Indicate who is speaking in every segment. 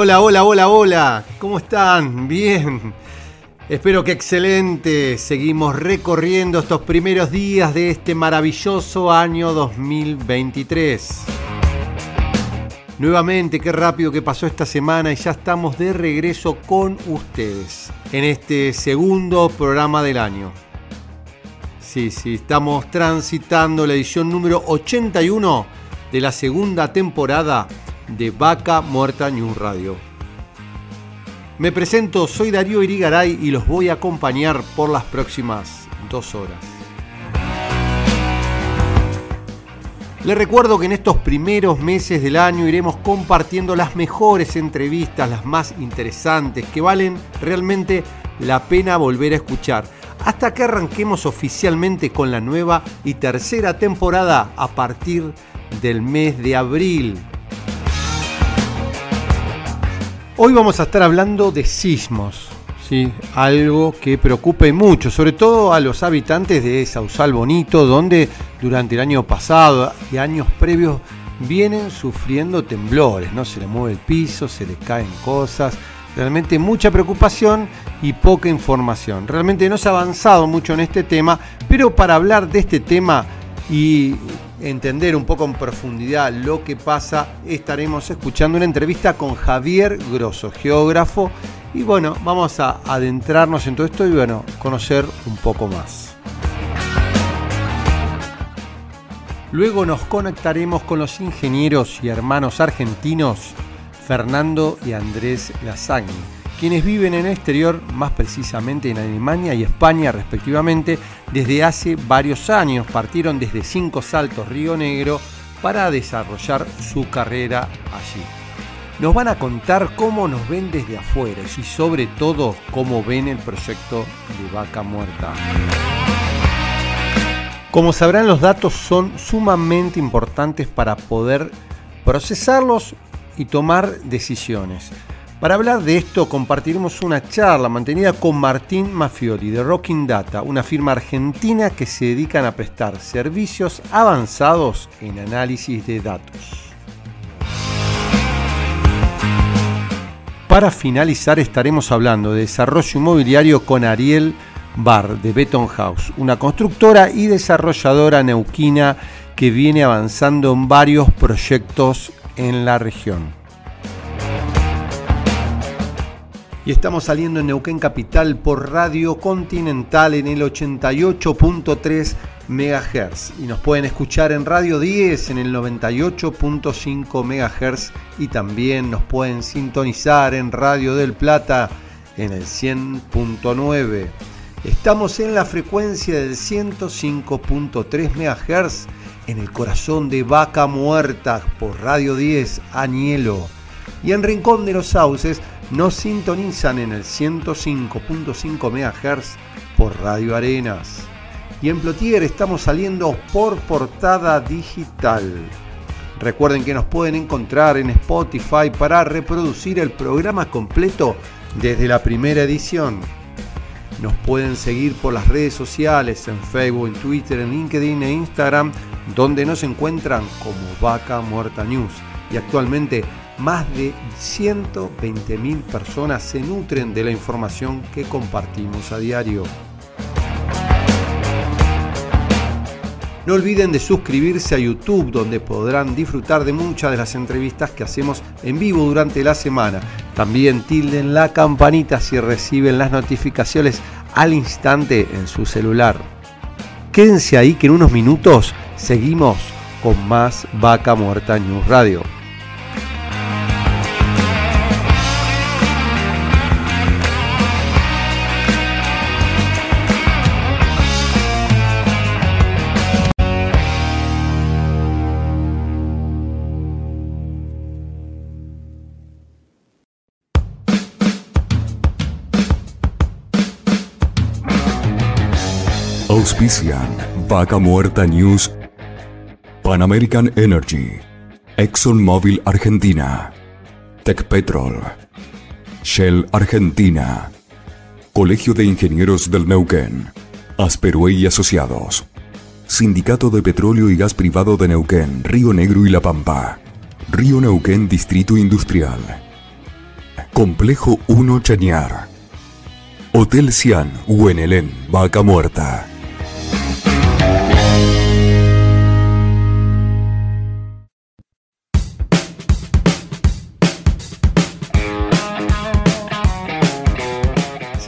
Speaker 1: Hola, hola, hola, hola. ¿Cómo están? Bien. Espero que excelente. Seguimos recorriendo estos primeros días de este maravilloso año 2023. Nuevamente, qué rápido que pasó esta semana y ya estamos de regreso con ustedes en este segundo programa del año. Sí, sí, estamos transitando la edición número 81 de la segunda temporada de Vaca Muerta News Radio. Me presento, soy Darío Irigaray y los voy a acompañar por las próximas dos horas. Les recuerdo que en estos primeros meses del año iremos compartiendo las mejores entrevistas, las más interesantes, que valen realmente la pena volver a escuchar, hasta que arranquemos oficialmente con la nueva y tercera temporada a partir del mes de abril Hoy vamos a estar hablando de sismos, ¿sí? algo que preocupe mucho, sobre todo a los habitantes de Sausal Bonito, donde durante el año pasado y años previos vienen sufriendo temblores, ¿no? Se le mueve el piso, se les caen cosas, realmente mucha preocupación y poca información. Realmente no se ha avanzado mucho en este tema, pero para hablar de este tema y entender un poco en profundidad lo que pasa, estaremos escuchando una entrevista con Javier Grosso, geógrafo, y bueno, vamos a adentrarnos en todo esto y bueno, conocer un poco más. Luego nos conectaremos con los ingenieros y hermanos argentinos Fernando y Andrés Lasagni quienes viven en el exterior, más precisamente en Alemania y España respectivamente, desde hace varios años. Partieron desde Cinco Saltos, Río Negro, para desarrollar su carrera allí. Nos van a contar cómo nos ven desde afuera y sobre todo cómo ven el proyecto de Vaca Muerta. Como sabrán, los datos son sumamente importantes para poder procesarlos y tomar decisiones. Para hablar de esto compartiremos una charla mantenida con Martín Mafioli de Rocking Data, una firma argentina que se dedican a prestar servicios avanzados en análisis de datos. Para finalizar estaremos hablando de desarrollo inmobiliario con Ariel Bar de Beton House, una constructora y desarrolladora neuquina que viene avanzando en varios proyectos en la región. Y estamos saliendo en Neuquén Capital por Radio Continental en el 88.3 MHz y nos pueden escuchar en Radio 10 en el 98.5 MHz y también nos pueden sintonizar en Radio del Plata en el 100.9. Estamos en la frecuencia del 105.3 MHz en el corazón de Vaca Muerta por Radio 10 Añelo. Y en Rincón de los Sauces nos sintonizan en el 105.5 MHz por Radio Arenas. Y en Plotier estamos saliendo por portada digital. Recuerden que nos pueden encontrar en Spotify para reproducir el programa completo desde la primera edición. Nos pueden seguir por las redes sociales, en Facebook, en Twitter, en LinkedIn e Instagram, donde nos encuentran como Vaca Muerta News. Y actualmente más de 120.000 personas se nutren de la información que compartimos a diario. No olviden de suscribirse a YouTube donde podrán disfrutar de muchas de las entrevistas que hacemos en vivo durante la semana. También tilden la campanita si reciben las notificaciones al instante en su celular. Quédense ahí que en unos minutos seguimos con más Vaca Muerta News Radio.
Speaker 2: Auspician Vaca Muerta News, Pan American Energy, ExxonMobil Argentina, Tech Petrol, Shell Argentina, Colegio de Ingenieros del Neuquén, Asperue y Asociados, Sindicato de Petróleo y Gas Privado de Neuquén, Río Negro y La Pampa, Río Neuquén Distrito Industrial, Complejo 1 Chañar, Hotel Cian, Huenelén, Vaca Muerta.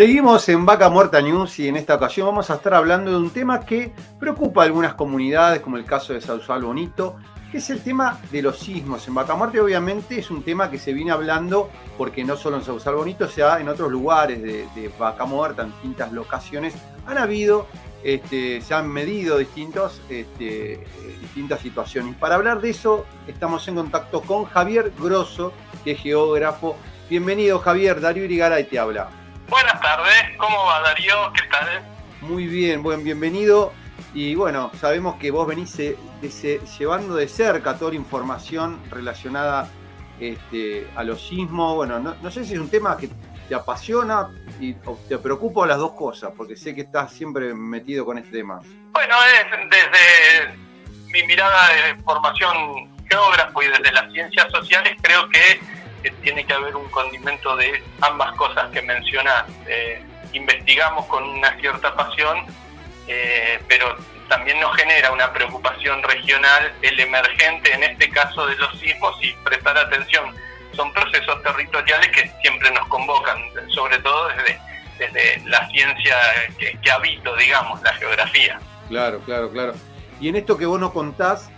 Speaker 1: Seguimos en Vaca Muerta News y en esta ocasión vamos a estar hablando de un tema que preocupa a algunas comunidades, como el caso de Sausal Bonito, que es el tema de los sismos. En Vaca Muerta obviamente es un tema que se viene hablando porque no solo en Sausal Bonito, sea en otros lugares de, Vaca Muerta, en distintas locaciones, han habido, este, se han medido distintos, este, distintas situaciones. Para hablar de eso estamos en contacto con Javier Grosso, que es geógrafo. Bienvenido Javier, Darío Irigaray te habla.
Speaker 3: Buenas tardes, ¿cómo va Darío? ¿Qué tal?
Speaker 1: Muy bien, buen bienvenido. Y bueno, sabemos que vos venís eh, llevando de cerca toda la información relacionada este, a los sismos. Bueno, no, sé si es un tema que te apasiona y te preocupa las dos cosas, porque sé que estás siempre metido con este tema.
Speaker 3: Bueno, es desde mi mirada de formación geógrafo y desde las ciencias sociales, creo que que tiene que haber un condimento de ambas cosas que mencionas. Eh, investigamos con una cierta pasión, eh, pero también nos genera una preocupación regional el emergente, en este caso de los sismos, y prestar atención. Son procesos territoriales que siempre nos convocan, sobre todo desde, desde la ciencia que, que habito, digamos, la geografía.
Speaker 1: Claro, claro, claro. Y en esto que vos nos contás,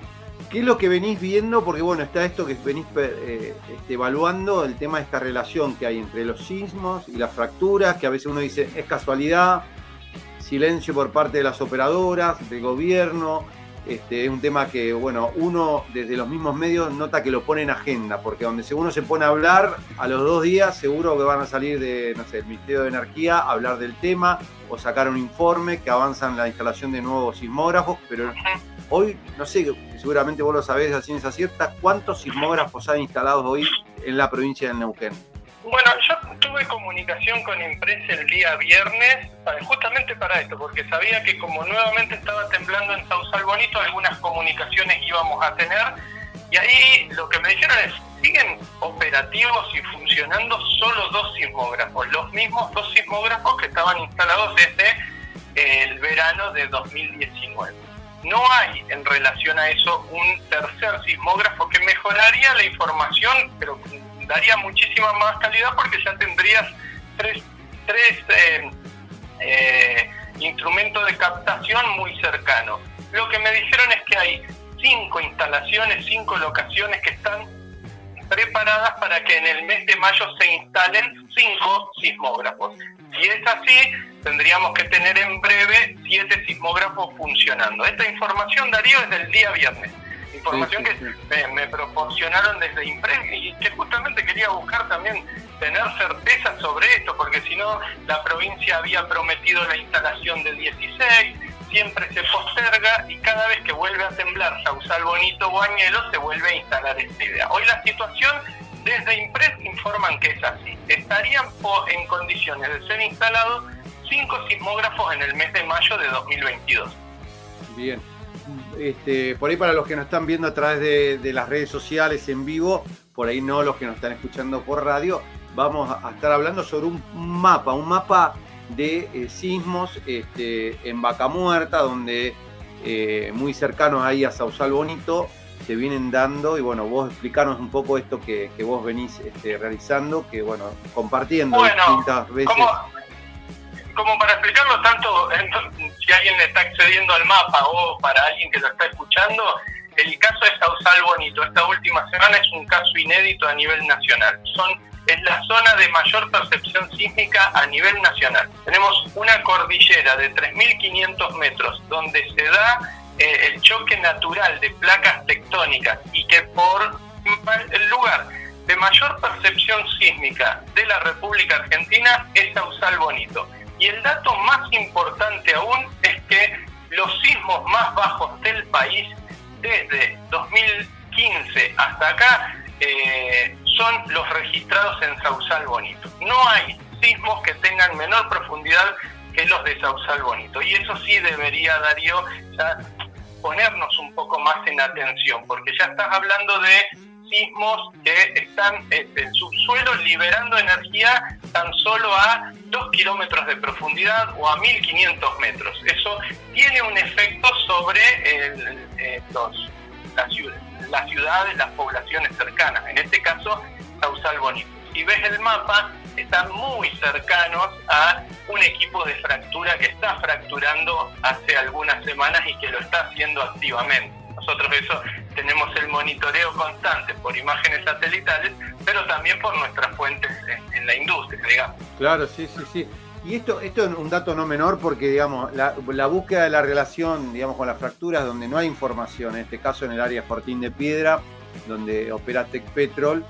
Speaker 1: ¿Qué es lo que venís viendo? Porque bueno, está esto que venís eh, este, evaluando, el tema de esta relación que hay entre los sismos y las fracturas, que a veces uno dice es casualidad, silencio por parte de las operadoras, del gobierno. Este, es un tema que, bueno, uno desde los mismos medios nota que lo pone en agenda, porque donde uno se pone a hablar, a los dos días seguro que van a salir de, no sé, el Ministerio de Energía a hablar del tema o sacar un informe que avanzan la instalación de nuevos sismógrafos, pero Hoy, no sé, seguramente vos lo sabés a ciencia cierta, ¿cuántos sismógrafos han instalado hoy en la provincia de Neuquén?
Speaker 3: Bueno, yo tuve comunicación con Impresa el día viernes, justamente para esto, porque sabía que como nuevamente estaba temblando en Sausal Bonito, algunas comunicaciones íbamos a tener, y ahí lo que me dijeron es, siguen operativos y funcionando solo dos sismógrafos, los mismos dos sismógrafos que estaban instalados desde el verano de 2019 no hay en relación a eso un tercer sismógrafo que mejoraría la información, pero daría muchísima más calidad porque ya tendrías tres, eh, eh, instrumentos de captación muy cercanos. Lo que me dijeron es que hay cinco instalaciones, cinco locaciones que están preparadas para que en el mes de mayo se instalen cinco sismógrafos. Si es así, tendríamos que tener en breve siete sismógrafos funcionando. Esta información, Darío, es del día viernes. Información que me, proporcionaron desde Impres y que justamente quería buscar también tener certeza sobre esto, porque si no, la provincia había prometido la instalación del 16, siempre se posterga y cada vez que vuelve a temblar Sausal Bonito o Añelo se vuelve a instalar esta idea. Hoy la situación desde Impres informan que es así. Estarían en condiciones de ser instalados cinco sismógrafos en el mes de mayo de 2022.
Speaker 1: Bien. Este, por ahí para los que nos están viendo a través de, las redes sociales en vivo, por ahí no los que nos están escuchando por radio, vamos a estar hablando sobre un mapa, un mapa de eh, sismos este, en Vaca Muerta, donde eh, muy cercanos ahí a Sausal Bonito, se vienen dando y bueno, vos explicarnos un poco esto que, vos venís este, realizando, que bueno, compartiendo distintas veces.
Speaker 3: Como, para explicarlo tanto, si alguien está accediendo al mapa o para alguien que lo está escuchando, el caso de Sausal Bonito, esta última semana es un caso inédito a nivel nacional. Son es la zona de mayor percepción sísmica a nivel nacional. Tenemos una cordillera de 3.500 metros donde se da eh, el choque natural de placas tectónicas y que por el lugar de mayor percepción sísmica de la República Argentina es Sausal Bonito. Y el dato más importante aún es que los sismos más bajos del país desde 2015 hasta acá eh, son los registrados en Sausal Bonito. No hay sismos que tengan menor profundidad que los de Sausal Bonito. Y eso sí debería, Darío, ponernos un poco más en atención, porque ya estás hablando de sismos que están este, en subsuelo liberando energía tan solo a 2 kilómetros de profundidad o a 1500 metros. Eso tiene un efecto sobre eh, los, las ciudades, las poblaciones cercanas, en este caso Sausal Bonito. Si ves el mapa, están muy cercanos a un equipo de fractura que está fracturando hace algunas semanas y que lo está haciendo activamente. Nosotros eso tenemos el monitoreo constante por imágenes satelitales, pero también por nuestras fuentes en, la industria, digamos.
Speaker 1: Claro, sí, sí, sí. Y esto, esto es un dato no menor porque, digamos, la, búsqueda de la relación, digamos, con las fracturas donde no hay información, en este caso en el área Fortín de Piedra, donde opera Tech Petrol,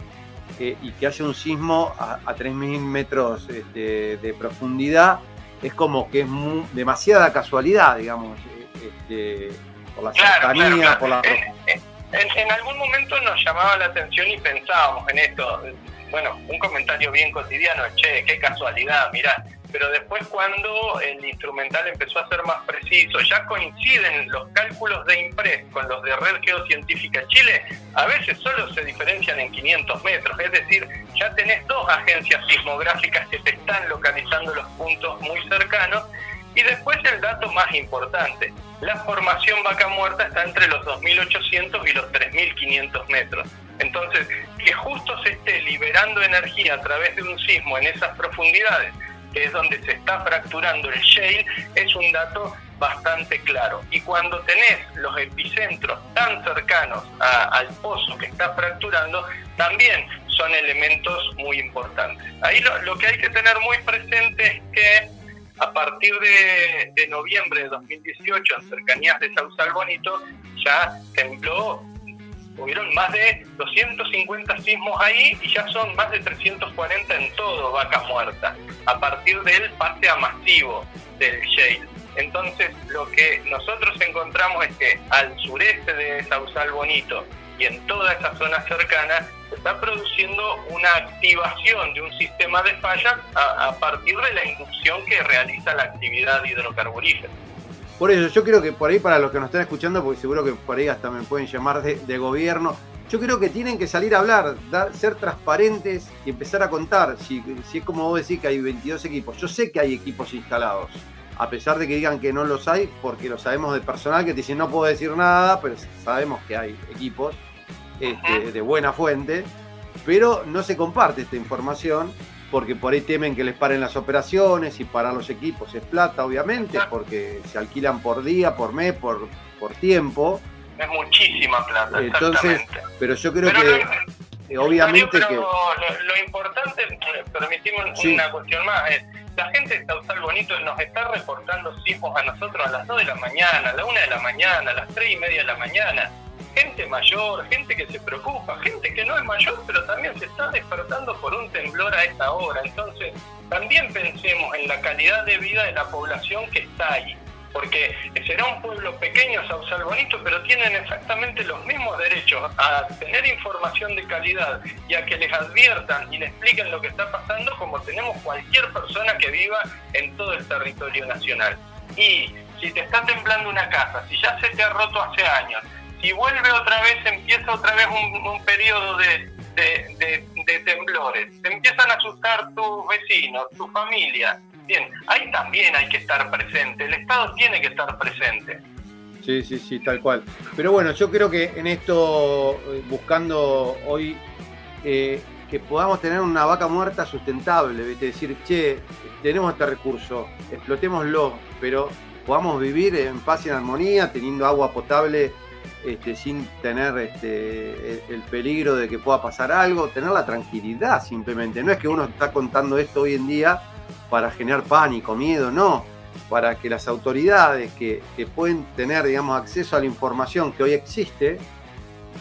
Speaker 1: eh, y que haya un sismo a, a 3.000 metros este, de profundidad, es como que es demasiada casualidad, digamos, este, por la cercanía, por la...
Speaker 3: Eh, eh, en, algún momento nos llamaba la atención y pensábamos en esto. Bueno, un comentario bien cotidiano, che, qué casualidad, mirá. Pero después cuando el instrumental empezó a ser más preciso, ya coinciden los cálculos de IMPRES con los de Red Geocientífica Chile, a veces solo se diferencian en 500 metros. Es decir, ya tenés dos agencias sismográficas que te están localizando los puntos muy cercanos. Y después el dato más importante, la formación vaca muerta está entre los 2.800 y los 3.500 metros. Entonces, que justo se esté liberando energía a través de un sismo en esas profundidades, que es donde se está fracturando el shale, es un dato bastante claro. Y cuando tenés los epicentros tan cercanos al pozo que está fracturando, también son elementos muy importantes. Ahí lo que hay que tener muy presente es que a partir de, noviembre de 2018, en cercanías de Sausal Bonito, ya tembló, hubieron más de 250 sismos ahí y ya son más de 340 en todo Vaca Muerta, a partir del pase a masivo del shale. Entonces, lo que nosotros encontramos es que al sureste de Sausal Bonito y en toda esa zona cercana se está produciendo una activación de un sistema de fallas a, partir de la inducción que realiza la actividad hidrocarburífera.
Speaker 1: Por eso, yo creo que por ahí, para los que nos están escuchando, porque seguro que por ahí hasta me pueden llamar de, gobierno, yo creo que tienen que salir a hablar, ser transparentes y empezar a contar. Si, si es como vos decís que hay 22 equipos, yo sé que hay equipos instalados, a pesar de que digan que no los hay, porque lo sabemos de personal que te dicen no puedo decir nada, pero sabemos que hay equipos este, de buena fuente, pero no se comparte esta información porque por ahí temen que les paren las operaciones y parar los equipos es plata, obviamente, porque se alquilan por día, por mes, por, por tiempo.
Speaker 3: Es muchísima plata.
Speaker 1: Entonces, pero yo creo que obviamente que...
Speaker 3: Lo, importante, permitimos una cuestión más, es la gente de Sausal Bonito nos está reportando sismos a nosotros a las 2 de la mañana, a la 1 de la mañana, a las 3 y media de la mañana gente mayor, gente que se preocupa, gente que no es mayor, pero también se está despertando por un temblor a esta hora. Entonces, también pensemos en la calidad de vida de la población que está ahí. Porque será un pueblo pequeño, Sausal Bonito, pero tienen exactamente los mismos derechos a tener información de calidad y a que les adviertan y les expliquen lo que está pasando como tenemos cualquier persona que viva en todo el territorio nacional. Y si te está temblando una casa, si ya se te ha roto hace años, y vuelve otra vez, empieza otra vez un, periodo de, temblores. Se empiezan a asustar tus vecinos, tu familia. Ahí también hay que estar presente, el Estado tiene que estar presente.
Speaker 1: Sí, sí, sí, tal cual. Pero bueno, yo creo que en esto, eh, buscando hoy eh, que podamos tener una vaca muerta sustentable, ¿viste? decir, che, tenemos este recurso, explotémoslo, pero podamos vivir en paz y en armonía, teniendo agua potable este, sin tener este, el peligro de que pueda pasar algo, tener la tranquilidad simplemente. No es que uno está contando esto hoy en día para generar pánico, miedo, no. Para que las autoridades que, pueden tener, digamos, acceso a la información que hoy existe,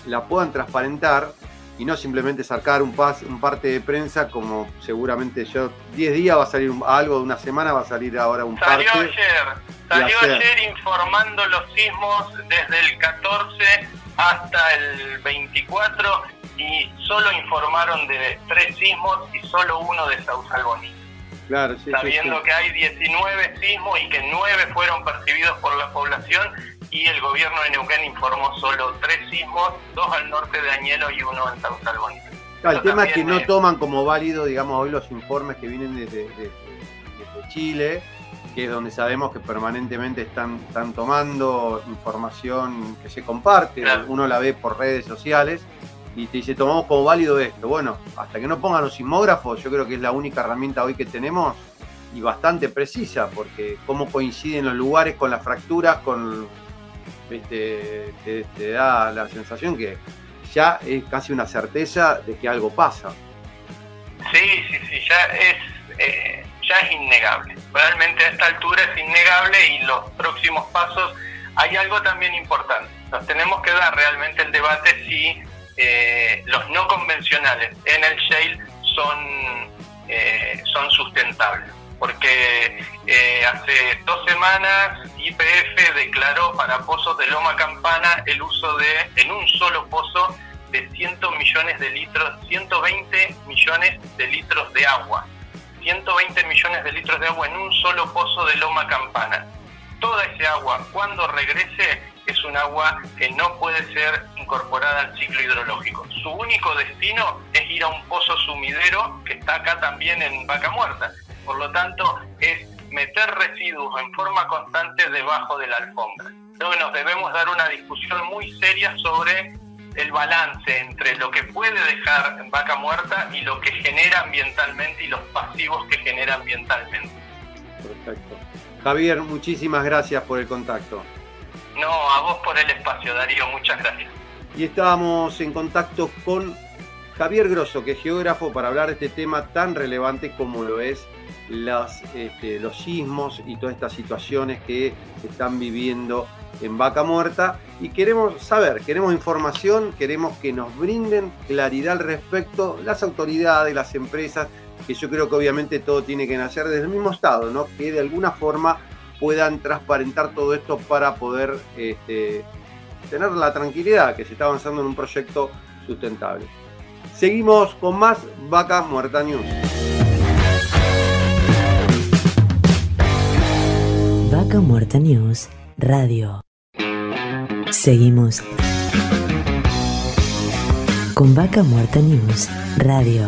Speaker 1: la puedan transparentar y no simplemente sacar un, pas, un parte de prensa como seguramente yo, 10 días va a salir algo, de una semana va a salir ahora un
Speaker 3: salió
Speaker 1: parte.
Speaker 3: Ayer, salió ayer. informando los sismos desde el 14 hasta el 24 y solo informaron de tres sismos y solo uno de Sausal Bonito.
Speaker 1: Claro, sí,
Speaker 3: Sabiendo que hay 19 sismos y que 9 fueron percibidos por la población y el gobierno de Neuquén informó solo tres sismos, dos al norte de Añelo y uno en Sausal Bonito.
Speaker 1: el tema es que no toman como válido, digamos, hoy los informes que vienen desde, Chile, que es donde sabemos que permanentemente están, están tomando información que se comparte, uno la ve por redes sociales y te dice, tomamos como válido esto. Bueno, hasta que no pongan los sismógrafos, yo creo que es la única herramienta hoy que tenemos y bastante precisa, porque cómo coinciden los lugares con las fracturas, con te, da la sensación que ya es casi una certeza de que algo pasa.
Speaker 3: Sí, sí, sí, ya es, eh, ya es innegable. Realmente a esta altura es innegable y los próximos pasos hay algo también importante. Nos tenemos que dar realmente el debate si eh, los no convencionales en el shale son, eh, son sustentables. Porque eh, hace dos semanas IPF declaró para pozos de Loma Campana el uso de, en un solo pozo, de 100 millones de litros, 120 millones de litros de agua. 120 millones de litros de agua en un solo pozo de Loma Campana. Toda ese agua, cuando regrese, es un agua que no puede ser incorporada al ciclo hidrológico. Su único destino es ir a un pozo sumidero que está acá también en Vaca Muerta. Por lo tanto, es meter residuos en forma constante debajo de la alfombra. Que nos debemos dar una discusión muy seria sobre el balance entre lo que puede dejar en vaca muerta y lo que genera ambientalmente y los pasivos que genera ambientalmente.
Speaker 1: Perfecto. Javier, muchísimas gracias por el contacto.
Speaker 3: No, a vos por el espacio, Darío, muchas gracias.
Speaker 1: Y estábamos en contacto con Javier Grosso, que es geógrafo, para hablar de este tema tan relevante como lo es las, este, los sismos y todas estas situaciones que se están viviendo en Vaca Muerta. Y queremos saber, queremos información, queremos que nos brinden claridad al respecto las autoridades, las empresas, que yo creo que obviamente todo tiene que nacer desde el mismo Estado, ¿no? que de alguna forma puedan transparentar todo esto para poder este, tener la tranquilidad que se está avanzando en un proyecto sustentable. Seguimos con más Vaca Muerta News.
Speaker 4: Vaca Muerta News Radio. Seguimos con Vaca Muerta News Radio.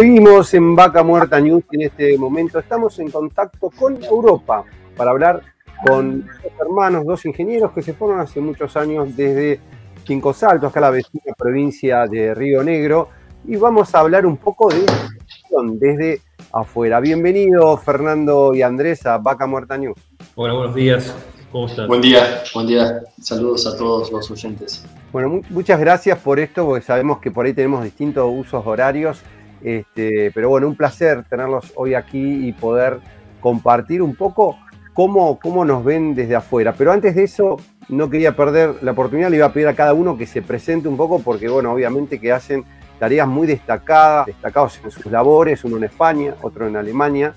Speaker 1: Seguimos en Vaca Muerta News en este momento. Estamos en contacto con Europa para hablar con dos hermanos, dos ingenieros que se fueron hace muchos años desde Cinco Saltos, acá la vecina provincia de Río Negro, y vamos a hablar un poco de desde afuera. Bienvenido Fernando y Andrés a Vaca Muerta News.
Speaker 5: Hola, buenos días. ¿Cómo estás?
Speaker 6: Buen día, buen día. Saludos a todos los oyentes.
Speaker 1: Bueno, muchas gracias por esto, porque sabemos que por ahí tenemos distintos usos horarios este, pero bueno, un placer tenerlos hoy aquí y poder compartir un poco cómo, cómo nos ven desde afuera. Pero antes de eso, no quería perder la oportunidad, le iba a pedir a cada uno que se presente un poco, porque bueno, obviamente que hacen tareas muy destacadas, destacados en sus labores, uno en España, otro en Alemania.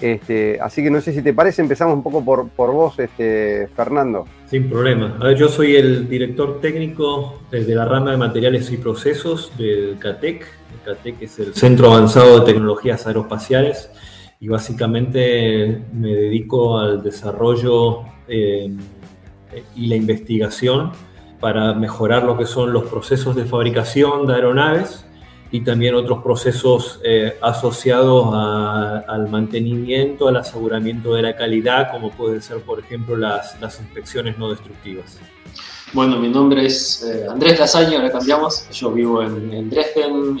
Speaker 1: Este, así que no sé si te parece, empezamos un poco por, por vos, este, Fernando.
Speaker 5: Sin problema. Yo soy el director técnico de la rama de materiales y procesos del CATEC, que es el Centro Avanzado de Tecnologías Aeroespaciales, y básicamente me dedico al desarrollo eh, y la investigación para mejorar lo que son los procesos de fabricación de aeronaves y también otros procesos eh, asociados al mantenimiento, al aseguramiento de la calidad, como pueden ser, por ejemplo, las, las inspecciones no destructivas.
Speaker 6: Bueno, mi nombre es eh, Andrés Lasaña, ahora cambiamos. Yo vivo en, en Dresden, en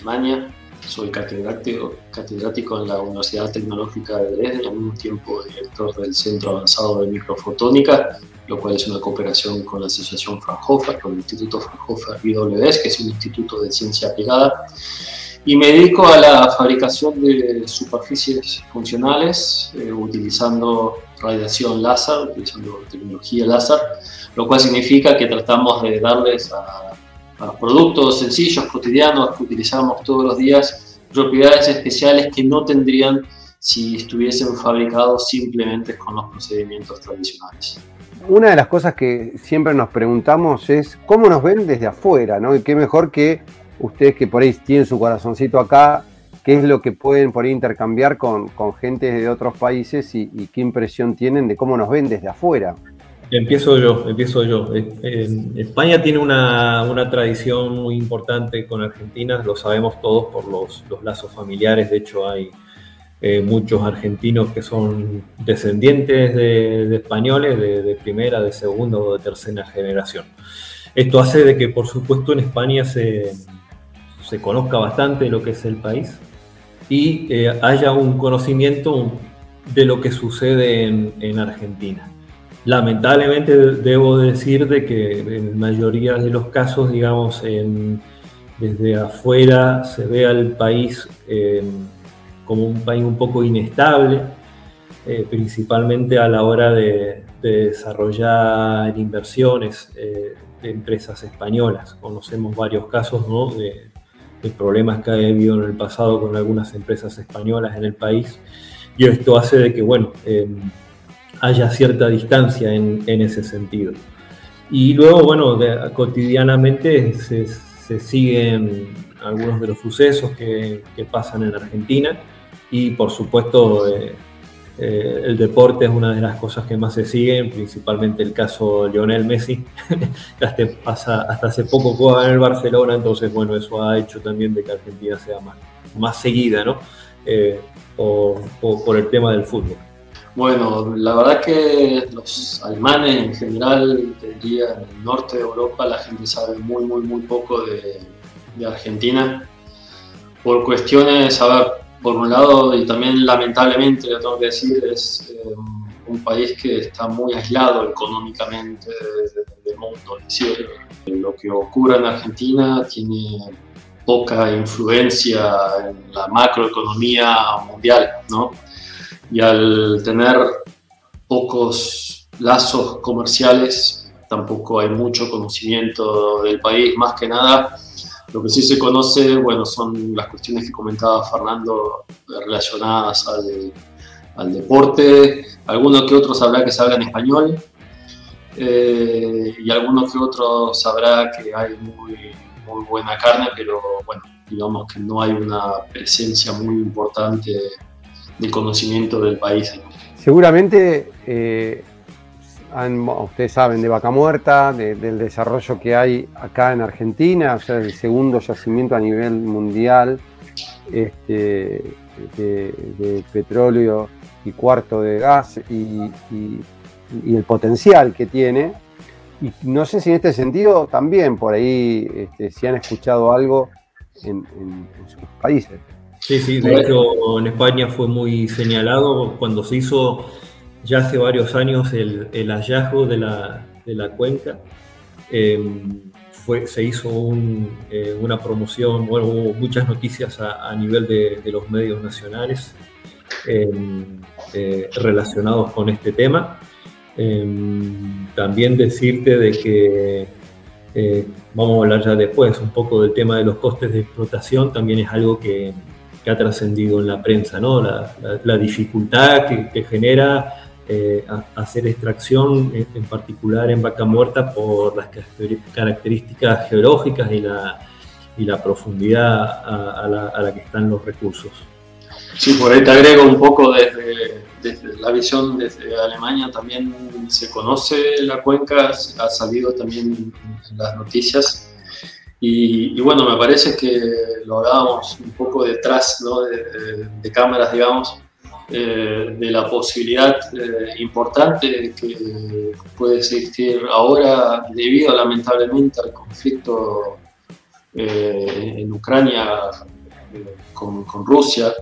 Speaker 6: Alemania. Soy catedrático, catedrático en la Universidad Tecnológica de Dresden, al mismo tiempo director del Centro Avanzado de Microfotónica lo cual es una cooperación con la Asociación Fraunhofer, con el Instituto Fraunhofer IWS, que es un instituto de ciencia aplicada. Y me dedico a la fabricación de superficies funcionales eh, utilizando radiación láser, utilizando tecnología láser, lo cual significa que tratamos de darles a, productos sencillos, cotidianos, que utilizamos todos los días, propiedades especiales que no tendrían si estuviesen fabricados simplemente con los procedimientos tradicionales
Speaker 1: una de las cosas que siempre nos preguntamos es cómo nos ven desde afuera, ¿no? Y qué mejor que ustedes que por ahí tienen su corazoncito acá, qué es lo que pueden por ahí intercambiar con, con gente de otros países y, qué impresión tienen de cómo nos ven desde afuera.
Speaker 5: Empiezo yo, empiezo yo. España tiene una, una, tradición muy importante con Argentina, lo sabemos todos por los, los lazos familiares, de hecho hay eh, muchos argentinos que son descendientes de, españoles de, primera, de segunda o de tercera generación. Esto hace de que, por supuesto, en España se, se conozca bastante lo que es el país y eh, haya un conocimiento de lo que sucede en Argentina. Lamentablemente debo decir de que en mayoría de los casos, digamos, desde afuera se ve al país eh, como un país un poco inestable, eh, principalmente a la hora de, desarrollar inversiones eh, de empresas españolas. Conocemos varios casos de, problemas que ha habido en el pasado con algunas empresas españolas en el país y esto hace de que, bueno, em, haya cierta distancia en, ese sentido. Y luego, bueno, cotidianamente se, siguen algunos de los sucesos que, pasan en Argentina y por supuesto, eh, eh, el deporte es una de las cosas que más se siguen, principalmente el caso Lionel Messi, que hasta, hasta, hace poco jugaba en el Barcelona, entonces, bueno, eso ha hecho también de que Argentina sea más, seguida, ¿no? Eh, por, por, el tema del fútbol.
Speaker 6: Bueno, la verdad que los alemanes en general, te diría, en el norte de Europa, la gente sabe muy, muy, muy poco de, de Argentina. Por cuestiones, a ver, por un lado, y también lamentablemente, lo tengo que decir, es eh, un país que está muy aislado económicamente del mundo. Es decir, lo que ocurre en Argentina tiene poca influencia en la macroeconomía mundial, ¿no? Y al tener pocos lazos comerciales, tampoco hay mucho conocimiento del país, más que nada. Lo que sí se conoce, bueno, son las cuestiones que comentaba Fernando relacionadas al, deporte, algunos que otros sabrá que se en español eh, y algunos que otros sabrá que hay muy, muy buena carne, pero bueno, digamos que no hay una presencia muy importante de conocimiento del país.
Speaker 1: Seguramente eh, ustedes saben de Vaca Muerta, del desarrollo que hay acá en Argentina, o sea, el segundo yacimiento a nivel mundial este, de, petróleo y cuarto de gas y, el potencial que tiene. Y no sé si en este sentido también por ahí este, si han escuchado algo en, en sus países.
Speaker 5: Sí, sí, de hecho en España fue muy señalado cuando se hizo ya hace varios años el, el hallazgo de la, de la cuenca. Em, fue, se hizo eh, una promoción, bueno, hubo muchas noticias a, nivel de, de, los medios nacionales em, eh, relacionados con este tema. Em, también decirte de que, eh, vamos a hablar ya después, un poco del tema de los costes de explotación, también es algo que, que ha trascendido en la prensa, ¿no? la, la, dificultad que, que genera eh, hacer extracción, en particular en vaca muerta, por las características geológicas y la, y la profundidad a, la, que están los recursos.
Speaker 6: Sí, por ahí te agrego un poco desde, desde la visión desde Alemania, también se conoce la cuenca, ha salido también en las noticias. Y, bueno, me parece que lo hablábamos un poco detrás de, cámaras, digamos, eh, de la posibilidad eh, importante que puede existir ahora debido lamentablemente al conflicto eh, en Ucrania con, con Rusia,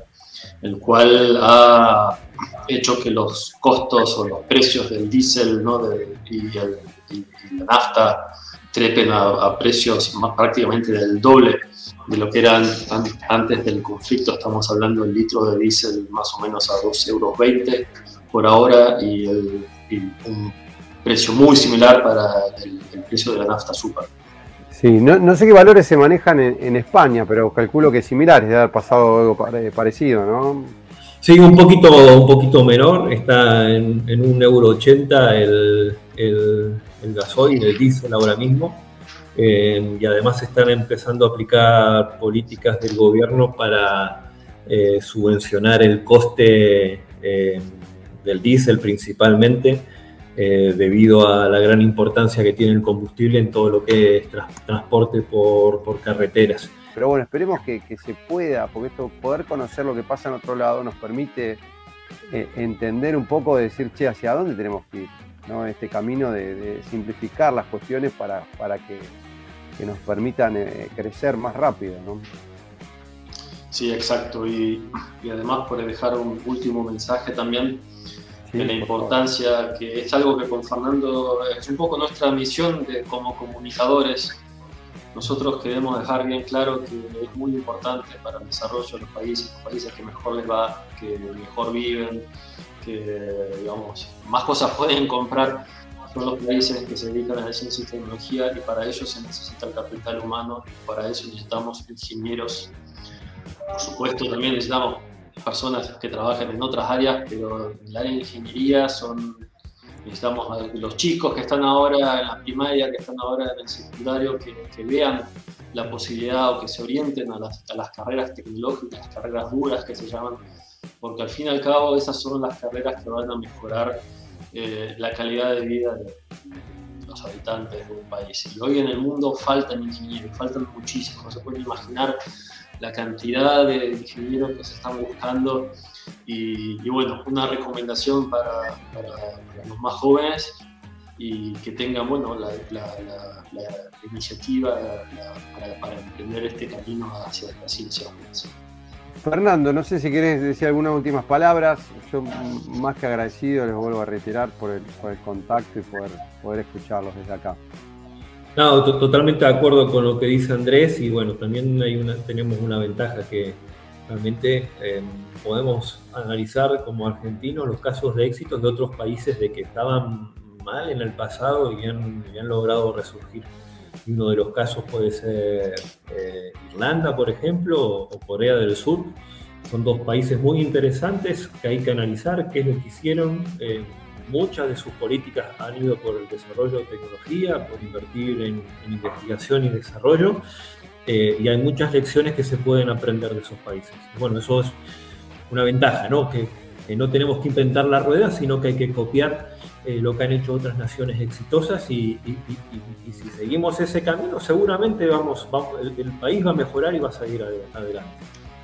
Speaker 6: el cual ha hecho que los costos o los precios del diésel ¿no? y, la nafta trepen a, precios más, prácticamente del doble de lo que eran antes del conflicto. Estamos hablando del litro de diésel más o menos a 2,20 euros por ahora y, un precio muy similar para el, precio de la nafta super.
Speaker 7: Sí, no, sé qué valores se manejan en, España, pero calculo que similares, de haber pasado algo parecido, ¿no?
Speaker 5: Sí, un poquito, un poquito menor, está en, un euro 80 el, el, el gasoil, el diésel ahora mismo, eh, y además están empezando a aplicar políticas del gobierno para eh, subvencionar el coste eh, del diésel principalmente, debido a la gran importancia que tiene el combustible en todo lo que es transporte por, por carreteras.
Speaker 7: Pero bueno, esperemos que, se pueda, porque esto, poder conocer lo que pasa en otro lado nos permite eh, entender un poco, de decir, che, hacia dónde tenemos que ir, ¿no? Este camino de, simplificar las cuestiones para, para que, nos permitan eh, crecer más rápido, ¿no?
Speaker 6: Sí, exacto. Y, además por dejar un último mensaje también de la importancia, que es algo que con Fernando es un poco nuestra misión de, como comunicadores, nosotros queremos dejar bien claro que es muy importante para el desarrollo de los países, los países que mejor les va, que mejor viven, que digamos, más cosas pueden comprar son los países que se dedican a la ciencia y tecnología y para ello se necesita el capital humano y para eso necesitamos ingenieros. Por supuesto también necesitamos personas que trabajen en otras áreas, pero en el área de ingeniería son necesitamos a los chicos que están ahora en la primaria, que están ahora en el secundario, que, vean la posibilidad o que se orienten a las, carreras tecnológicas, las carreras duras que se llaman, porque al fin y al cabo esas son las carreras que van a mejorar eh, la calidad de vida de, los habitantes de un país. Y hoy en el mundo faltan ingenieros, faltan muchísimos, no se pueden imaginar la cantidad de ingenieros que se están buscando y, bueno, una recomendación para, los más jóvenes y que tengan bueno, la, iniciativa para, emprender este camino hacia la ciencia.
Speaker 7: Fernando, no sé si querés decir algunas últimas palabras. Yo más que agradecido les vuelvo a retirar por el, por el contacto y poder, poder escucharlos desde acá.
Speaker 5: No, totalmente de acuerdo con lo que dice Andrés y bueno, también hay una, tenemos una ventaja que realmente eh, podemos analizar como argentinos los casos de éxito de otros países de que estaban mal en el pasado y han, logrado resurgir. Uno de los casos puede ser eh, Irlanda, por ejemplo, o Corea del Sur. Son dos países muy interesantes que hay que analizar qué es lo que hicieron. Eh, muchas de sus políticas han ido por el desarrollo de tecnología, por invertir en, investigación y desarrollo, eh, y hay muchas lecciones que se pueden aprender de esos países. Bueno, eso es una ventaja, ¿no? Que, no tenemos que inventar la rueda, sino que hay que copiar eh, lo que han hecho otras naciones exitosas y, si seguimos ese camino, seguramente vamos, el, país va a mejorar y va a salir adelante.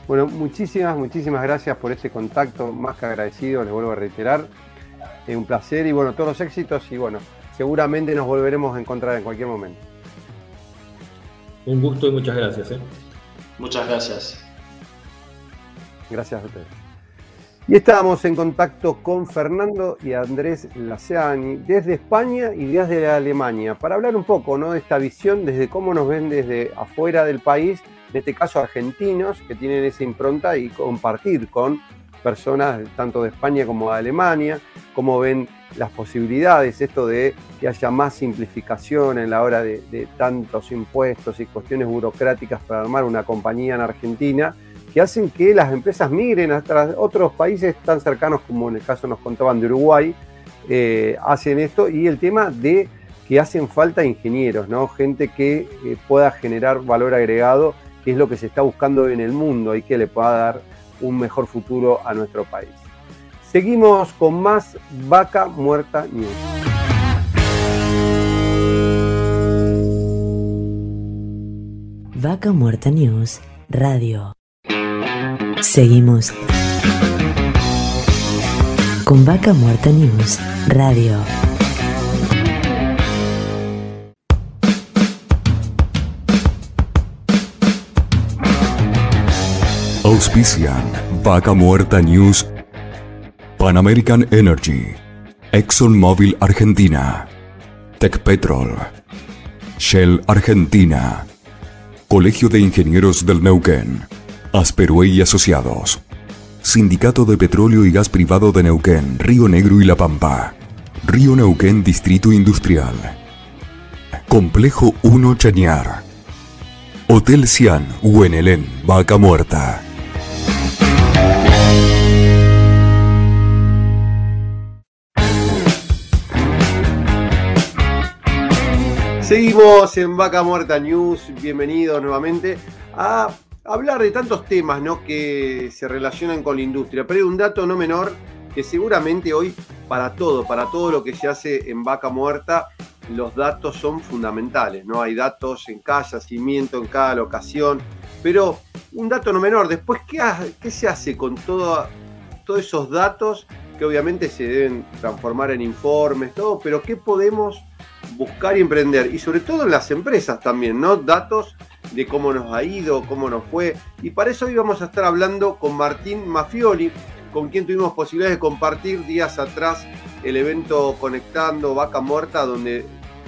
Speaker 7: Bueno, muchísimas, muchísimas gracias por este contacto, más que agradecido, les vuelvo a reiterar. Es un placer y bueno, todos los éxitos y bueno, seguramente nos volveremos a encontrar en cualquier momento.
Speaker 5: Un gusto y muchas gracias. ¿eh?
Speaker 6: Muchas gracias.
Speaker 7: Gracias a ustedes. Y estábamos en contacto con Fernando y Andrés Laceani desde España y desde Alemania para hablar un poco ¿no? de esta visión, desde cómo nos ven desde afuera del país, en este caso argentinos que tienen esa impronta y compartir con personas tanto de España como de Alemania, cómo ven las posibilidades, esto de que haya más simplificación en la hora de, tantos impuestos y cuestiones burocráticas para armar una compañía en Argentina, que hacen que las empresas migren hasta otros países tan cercanos como en el caso nos contaban de Uruguay, eh, hacen esto y el tema de que hacen falta ingenieros, ¿no? gente que eh, pueda generar valor agregado, que es lo que se está buscando en el mundo y que le pueda dar un mejor futuro a nuestro país. Seguimos con más Vaca Muerta News.
Speaker 4: Vaca Muerta News Radio. Seguimos con Vaca Muerta News Radio.
Speaker 2: Auspician Vaca Muerta News, Pan American Energy, ExxonMobil Argentina, Tech Petrol, Shell Argentina, Colegio de Ingenieros del Neuquén, Asperue y Asociados, Sindicato de Petróleo y Gas Privado de Neuquén, Río Negro y La Pampa, Río Neuquén Distrito Industrial, Complejo 1 Chañar, Hotel Cian, Huenelén, Vaca Muerta.
Speaker 1: Seguimos en Vaca Muerta News, bienvenidos nuevamente a hablar de tantos temas ¿no? que se relacionan con la industria. Pero hay un dato no menor que seguramente hoy para todo, para todo lo que se hace en Vaca Muerta, los datos son fundamentales. ¿no? Hay datos en cada yacimiento, en cada locación, pero un dato no menor, después, ¿qué, se hace con todo, todos esos datos que obviamente se deben transformar en informes, todo, pero qué podemos buscar y emprender, y sobre todo en las empresas también, ¿no? Datos de cómo nos ha ido, cómo nos fue. Y para eso hoy vamos a estar hablando con Martín Mafioli, con quien tuvimos posibilidades de compartir días atrás el evento Conectando Vaca Muerta, donde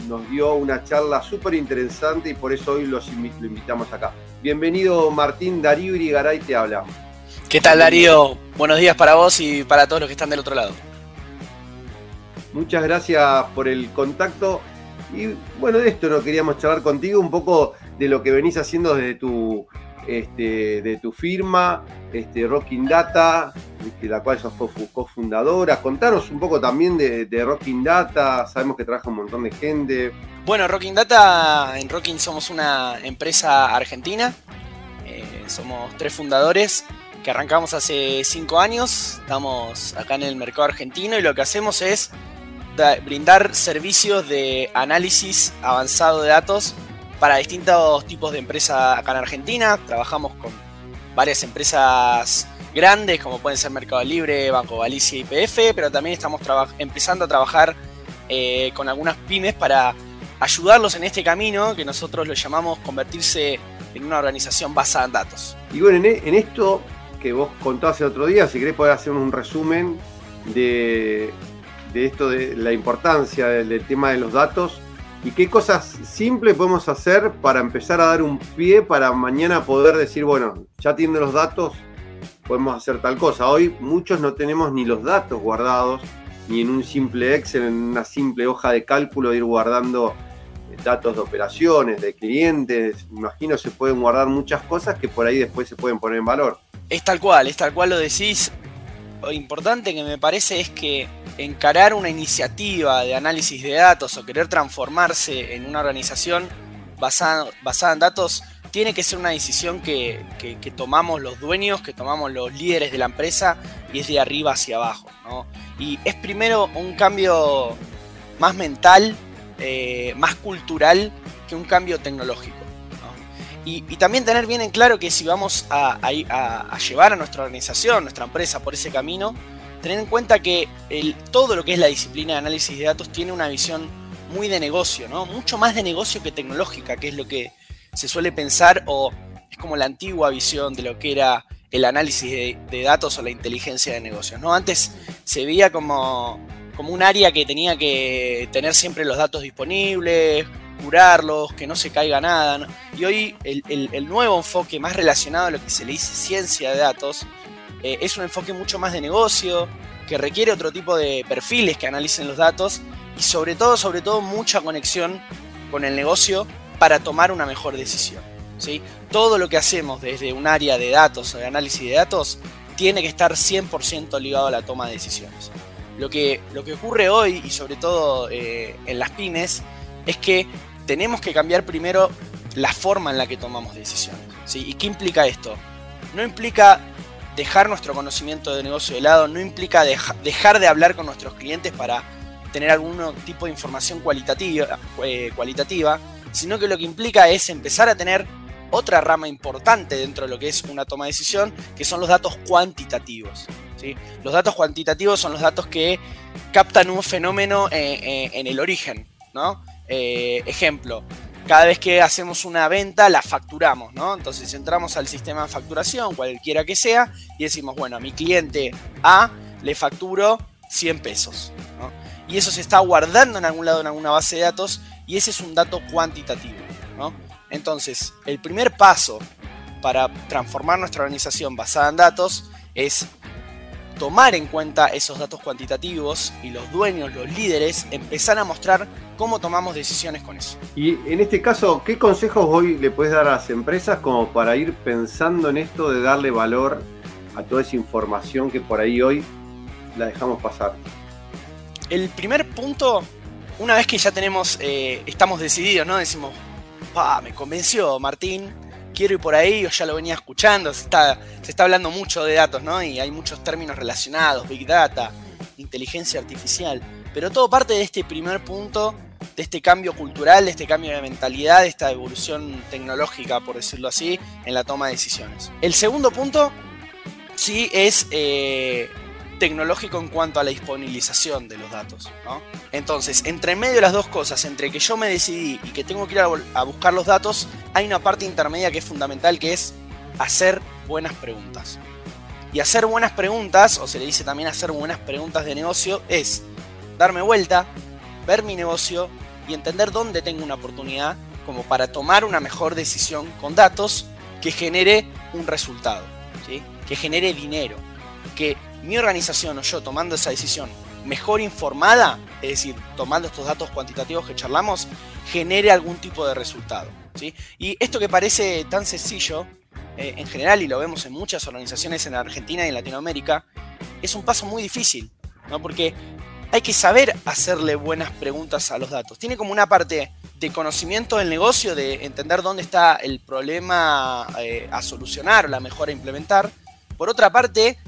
Speaker 1: nos dio una charla súper interesante y por eso hoy los lo invitamos acá. Bienvenido Martín, Darío Irigaray te habla.
Speaker 8: ¿Qué tal Darío? Buenos días para vos y para todos los que están del otro lado.
Speaker 1: Muchas gracias por el contacto. Y bueno, de esto no queríamos charlar contigo un poco de lo que venís haciendo desde tu, este, de tu firma, este, Rocking Data, de la cual sos cofundadora. Contanos un poco también de, de Rocking Data, sabemos que trabaja un montón de gente.
Speaker 8: Bueno, Rocking Data, en Rocking somos una empresa argentina, eh, somos tres fundadores que arrancamos hace cinco años, estamos acá en el mercado argentino y lo que hacemos es brindar servicios de análisis avanzado de datos para distintos tipos de empresas acá en Argentina. Trabajamos con varias empresas grandes como pueden ser Mercado Libre, Banco Galicia y PF, pero también estamos empezando a trabajar eh, con algunas pymes para ayudarlos en este camino que nosotros lo llamamos convertirse en una organización basada en datos.
Speaker 1: Y bueno, en, e, esto que vos contaste el otro día, si querés poder hacer un resumen de de esto de la importancia del, tema de los datos y qué cosas simples podemos hacer para empezar a dar un pie para mañana poder decir, bueno, ya tienen los datos, podemos hacer tal cosa. Hoy muchos no tenemos ni los datos guardados, ni en un simple Excel, en una simple hoja de cálculo, ir guardando eh, datos de operaciones, de clientes. Imagino se pueden guardar muchas cosas que por ahí después se pueden poner en valor.
Speaker 8: Es tal cual, es tal cual lo decís. Lo importante que me parece es que encarar una iniciativa de análisis de datos o querer transformarse en una organización basada, basada en datos tiene que ser una decisión que, tomamos los dueños, que tomamos los líderes de la empresa y es de arriba hacia abajo. Y es primero un cambio más mental, eh, más cultural que un cambio tecnológico. Y, también tener bien en claro que si vamos a, a llevar a nuestra organización, nuestra empresa por ese camino, tener en cuenta que el, todo lo que es la disciplina de análisis de datos tiene una visión muy de negocio, ¿no? Mucho más de negocio que tecnológica, que es lo que se suele pensar o es como la antigua visión de lo que era el análisis de, datos o la inteligencia de negocios, ¿no? Antes se veía como, como un área que tenía que tener siempre los datos disponibles, curarlos, que no se caiga nada. Y hoy el, el, nuevo enfoque más relacionado a lo que se le dice ciencia de datos eh, es un enfoque mucho más de negocio, que requiere otro tipo de perfiles que analicen los datos y sobre todo, sobre todo, mucha conexión con el negocio para tomar una mejor decisión. ¿sí? Todo lo que hacemos desde un área de datos o de análisis de datos tiene que estar 100% ligado a la toma de decisiones. Lo que, lo que ocurre hoy, y sobre todo eh, en las pymes, es que tenemos que cambiar primero la forma en la que tomamos decisiones. ¿sí? ¿Y qué implica esto? No implica dejar nuestro conocimiento de negocio de lado, no implica dejar de hablar con nuestros clientes para tener algún tipo de información cualitativa, eh, cualitativa, sino que lo que implica es empezar a tener otra rama importante dentro de lo que es una toma de decisión, que son los datos cuantitativos. ¿sí? Los datos cuantitativos son los datos que captan un fenómeno eh, eh, en el origen. ¿no? Ejemplo, cada vez que hacemos una venta la facturamos, ¿no? Entonces entramos al sistema de facturación, cualquiera que sea, y decimos, bueno, a mi cliente A le facturo 100 pesos, Y eso se está guardando en algún lado en alguna base de datos y ese es un dato cuantitativo, ¿no? Entonces, el primer paso para transformar nuestra organización basada en datos es tomar en cuenta esos datos cuantitativos y los dueños, los líderes, empezar a mostrar cómo tomamos decisiones con eso.
Speaker 1: Y en este caso, ¿qué consejos hoy le puedes dar a las empresas como para ir pensando en esto de darle valor a toda esa información que por ahí hoy la dejamos pasar?
Speaker 8: El primer punto, una vez que ya tenemos, eh, estamos decididos, ¿no? Decimos, pa, me convenció Martín, quiero ir por ahí, o ya lo venía escuchando, se está, se está hablando mucho de datos, ¿no? Y hay muchos términos relacionados, Big Data, inteligencia artificial, pero todo parte de este primer punto, de este cambio cultural, de este cambio de mentalidad, de esta evolución tecnológica, por decirlo así, en la toma de decisiones. El segundo punto, sí, es eh, tecnológico en cuanto a la disponibilización de los datos. Entonces, entre medio de las dos cosas, entre que yo me decidí y que tengo que ir a, buscar los datos, hay una parte intermedia que es fundamental, que es hacer buenas preguntas. Y hacer buenas preguntas, o se le dice también hacer buenas preguntas de negocio, es darme vuelta, ver mi negocio y entender dónde tengo una oportunidad como para tomar una mejor decisión con datos que genere un resultado, que genere dinero, que mi organización o yo tomando esa decisión mejor informada, es decir, tomando estos datos cuantitativos que charlamos, genere algún tipo de resultado. ¿sí? Y esto que parece tan sencillo, eh, en general, y lo vemos en muchas organizaciones en Argentina y en Latinoamérica, es un paso muy difícil, ¿no? porque hay que saber hacerle buenas preguntas a los datos. Tiene como una parte de conocimiento del negocio, de entender dónde está el problema eh, a solucionar o la mejora a implementar. Por otra parte,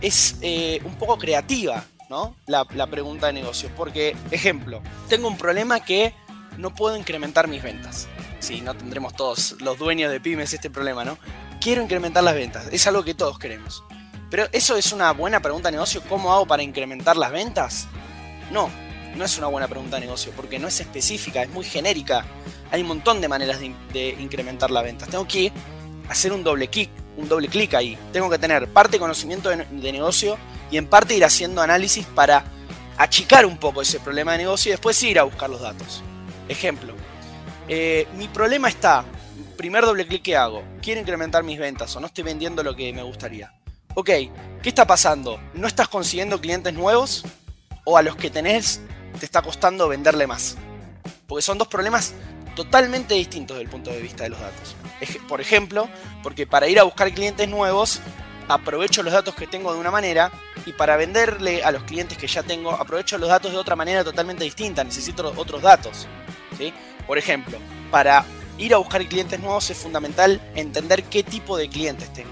Speaker 8: es eh, un poco creativa, ¿no? La, pregunta de negocio. Porque, ejemplo, tengo un problema que no puedo incrementar mis ventas. Sí, no tendremos todos los dueños de pymes este problema, ¿no? Quiero incrementar las ventas. Es algo que todos queremos. Pero eso es una buena pregunta de negocio. ¿Cómo hago para incrementar las ventas? No, no es una buena pregunta de negocio porque no es específica, es muy genérica. Hay un montón de maneras de, incrementar las ventas. Tengo que hacer un doble clic un doble clic ahí. Tengo que tener parte conocimiento de, negocio y en parte ir haciendo análisis para achicar un poco ese problema de negocio y después ir a buscar los datos. Ejemplo, eh, mi problema está, primer doble clic que hago, quiero incrementar mis ventas o no estoy vendiendo lo que me gustaría. Ok, ¿qué está pasando? ¿No estás consiguiendo clientes nuevos? ¿O a los que tenés te está costando venderle más? Porque son dos problemas totalmente distintos desde el punto de vista de los datos. Por ejemplo, porque para ir a buscar clientes nuevos, aprovecho los datos que tengo de una manera y para venderle a los clientes que ya tengo, aprovecho los datos de otra manera totalmente distinta, necesito otros datos. ¿sí? Por ejemplo, para ir a buscar clientes nuevos es fundamental entender qué tipo de clientes tengo.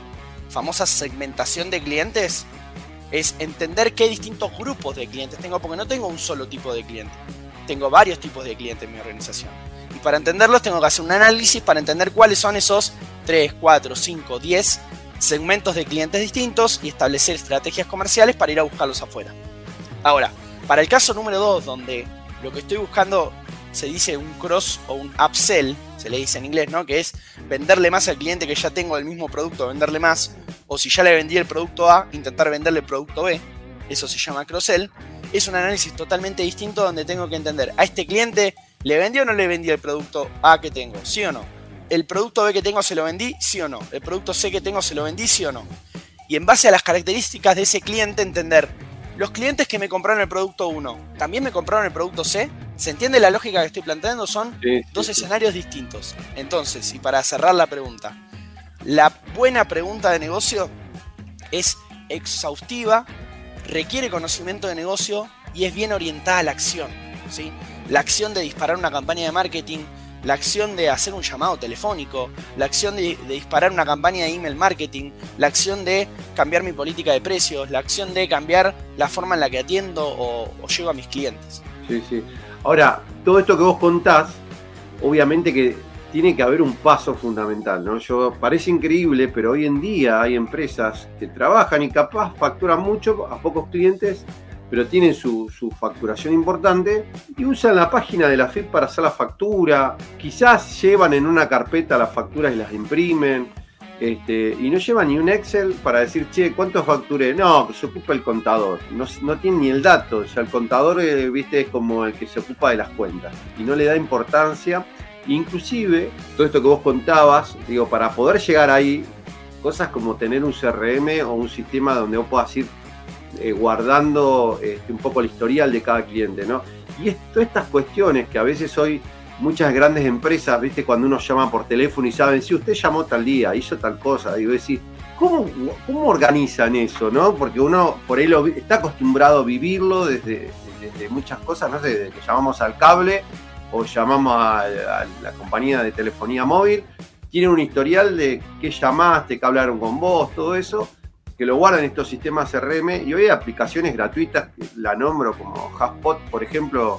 Speaker 8: Famosa segmentación de clientes es entender qué distintos grupos de clientes tengo, porque no tengo un solo tipo de cliente, tengo varios tipos de clientes en mi organización. Y para entenderlos tengo que hacer un análisis para entender cuáles son esos 3, 4, 5, 10 segmentos de clientes distintos y establecer estrategias comerciales para ir a buscarlos afuera. Ahora, para el caso número 2, donde lo que estoy buscando se dice un cross o un upsell, se le dice en inglés, ¿no? Que es venderle más al cliente que ya tengo el mismo producto, venderle más. O si ya le vendí el producto A, intentar venderle el producto B. Eso se llama cross-sell. Es un análisis totalmente distinto donde tengo que entender a este cliente ¿Le vendí o no le vendí el producto A que tengo? ¿Sí o no? ¿El producto B que tengo se lo vendí? ¿Sí o no? ¿El producto C que tengo se lo vendí? ¿Sí o no? Y en base a las características de ese cliente entender, los clientes que me compraron el producto 1, ¿también me compraron el producto C? ¿Se entiende la lógica que estoy planteando? Son dos escenarios distintos. Entonces, y para cerrar la pregunta, la buena pregunta de negocio es exhaustiva, requiere conocimiento de negocio y es bien orientada a la acción. ¿sí? La acción de disparar una campaña de marketing, la acción de hacer un llamado telefónico, la acción de, disparar una campaña de email marketing, la acción de cambiar mi política de precios, la acción de cambiar la forma en la que atiendo o, o llego a mis clientes.
Speaker 1: Sí, sí. Ahora, todo esto que vos contás, obviamente que tiene que haber un paso fundamental, ¿no? Yo, parece increíble, pero hoy en día hay empresas que trabajan y capaz facturan mucho a pocos clientes, pero tienen su, facturación importante y usan la página de la FIP para hacer la factura. Quizás llevan en una carpeta las facturas y las imprimen. Este, y no llevan ni un Excel para decir, che, ¿cuánto facturé? No, se ocupa el contador. No, no tiene ni el dato. O sea, el contador, eh, viste, es como el que se ocupa de las cuentas. Y no le da importancia Inclusive, todo esto que vos contabas, digo, para poder llegar ahí, cosas como tener un CRM o un sistema donde vos puedas ir eh, guardando este, un poco el historial de cada cliente, ¿no? Y todas estas cuestiones que a veces hoy muchas grandes empresas, viste, cuando uno llama por teléfono y saben, si usted llamó tal día, hizo tal cosa, digo, decir, ¿cómo, ¿cómo organizan eso, no? Porque uno por ahí está acostumbrado a vivirlo desde, desde muchas cosas, no sé, desde que llamamos al cable o llamamos a, la compañía de telefonía móvil, tienen un historial de qué llamaste, qué hablaron con vos, todo eso, que lo guardan en estos sistemas CRM y hoy hay aplicaciones gratuitas, que la nombro como Hotspot, por ejemplo,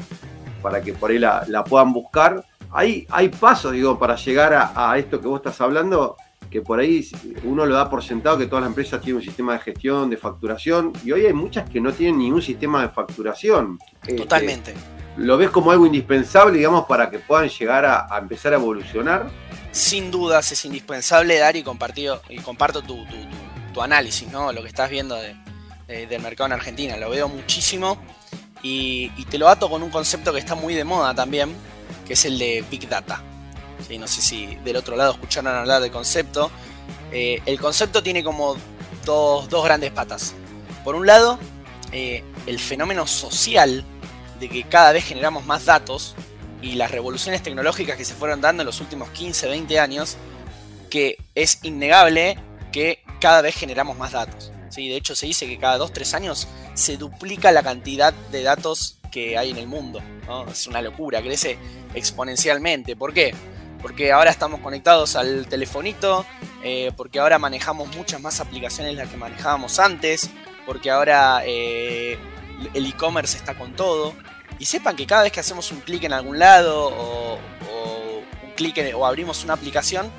Speaker 1: para que por ahí la, puedan buscar. Hay, hay pasos, digo, para llegar a, a, esto que vos estás hablando, que por ahí uno lo da por sentado que todas las empresas tienen un sistema de gestión, de facturación, y hoy hay muchas que no tienen ningún sistema de facturación.
Speaker 8: Totalmente.
Speaker 1: Este, ¿Lo ves como algo indispensable, digamos, para que puedan llegar a, empezar a evolucionar?
Speaker 8: Sin dudas es indispensable dar y, compartido, y comparto tu, análisis, ¿no? Lo que estás viendo del mercado en Argentina. Lo veo muchísimo y, te lo ato con un concepto que está muy de moda también, que es el de Big Data. ¿Sí? No sé si del otro lado escucharon hablar del concepto. Eh, el concepto tiene como dos, grandes patas. Por un lado, eh, el fenómeno social de que cada vez generamos más datos y las revoluciones tecnológicas que se fueron dando en los últimos 15, 20 años, que es innegable que cada vez generamos más datos. ¿sí? De hecho, se dice que cada 2-3 años se duplica la cantidad de datos que hay en el mundo. Es una locura, crece exponencialmente. ¿Por qué? Porque ahora estamos conectados al telefonito, eh, porque ahora manejamos muchas más aplicaciones de las que manejábamos antes, porque ahora eh, el e-commerce está con todo. Y sepan que cada vez que hacemos un clic en algún lado o, un clic o abrimos una aplicación,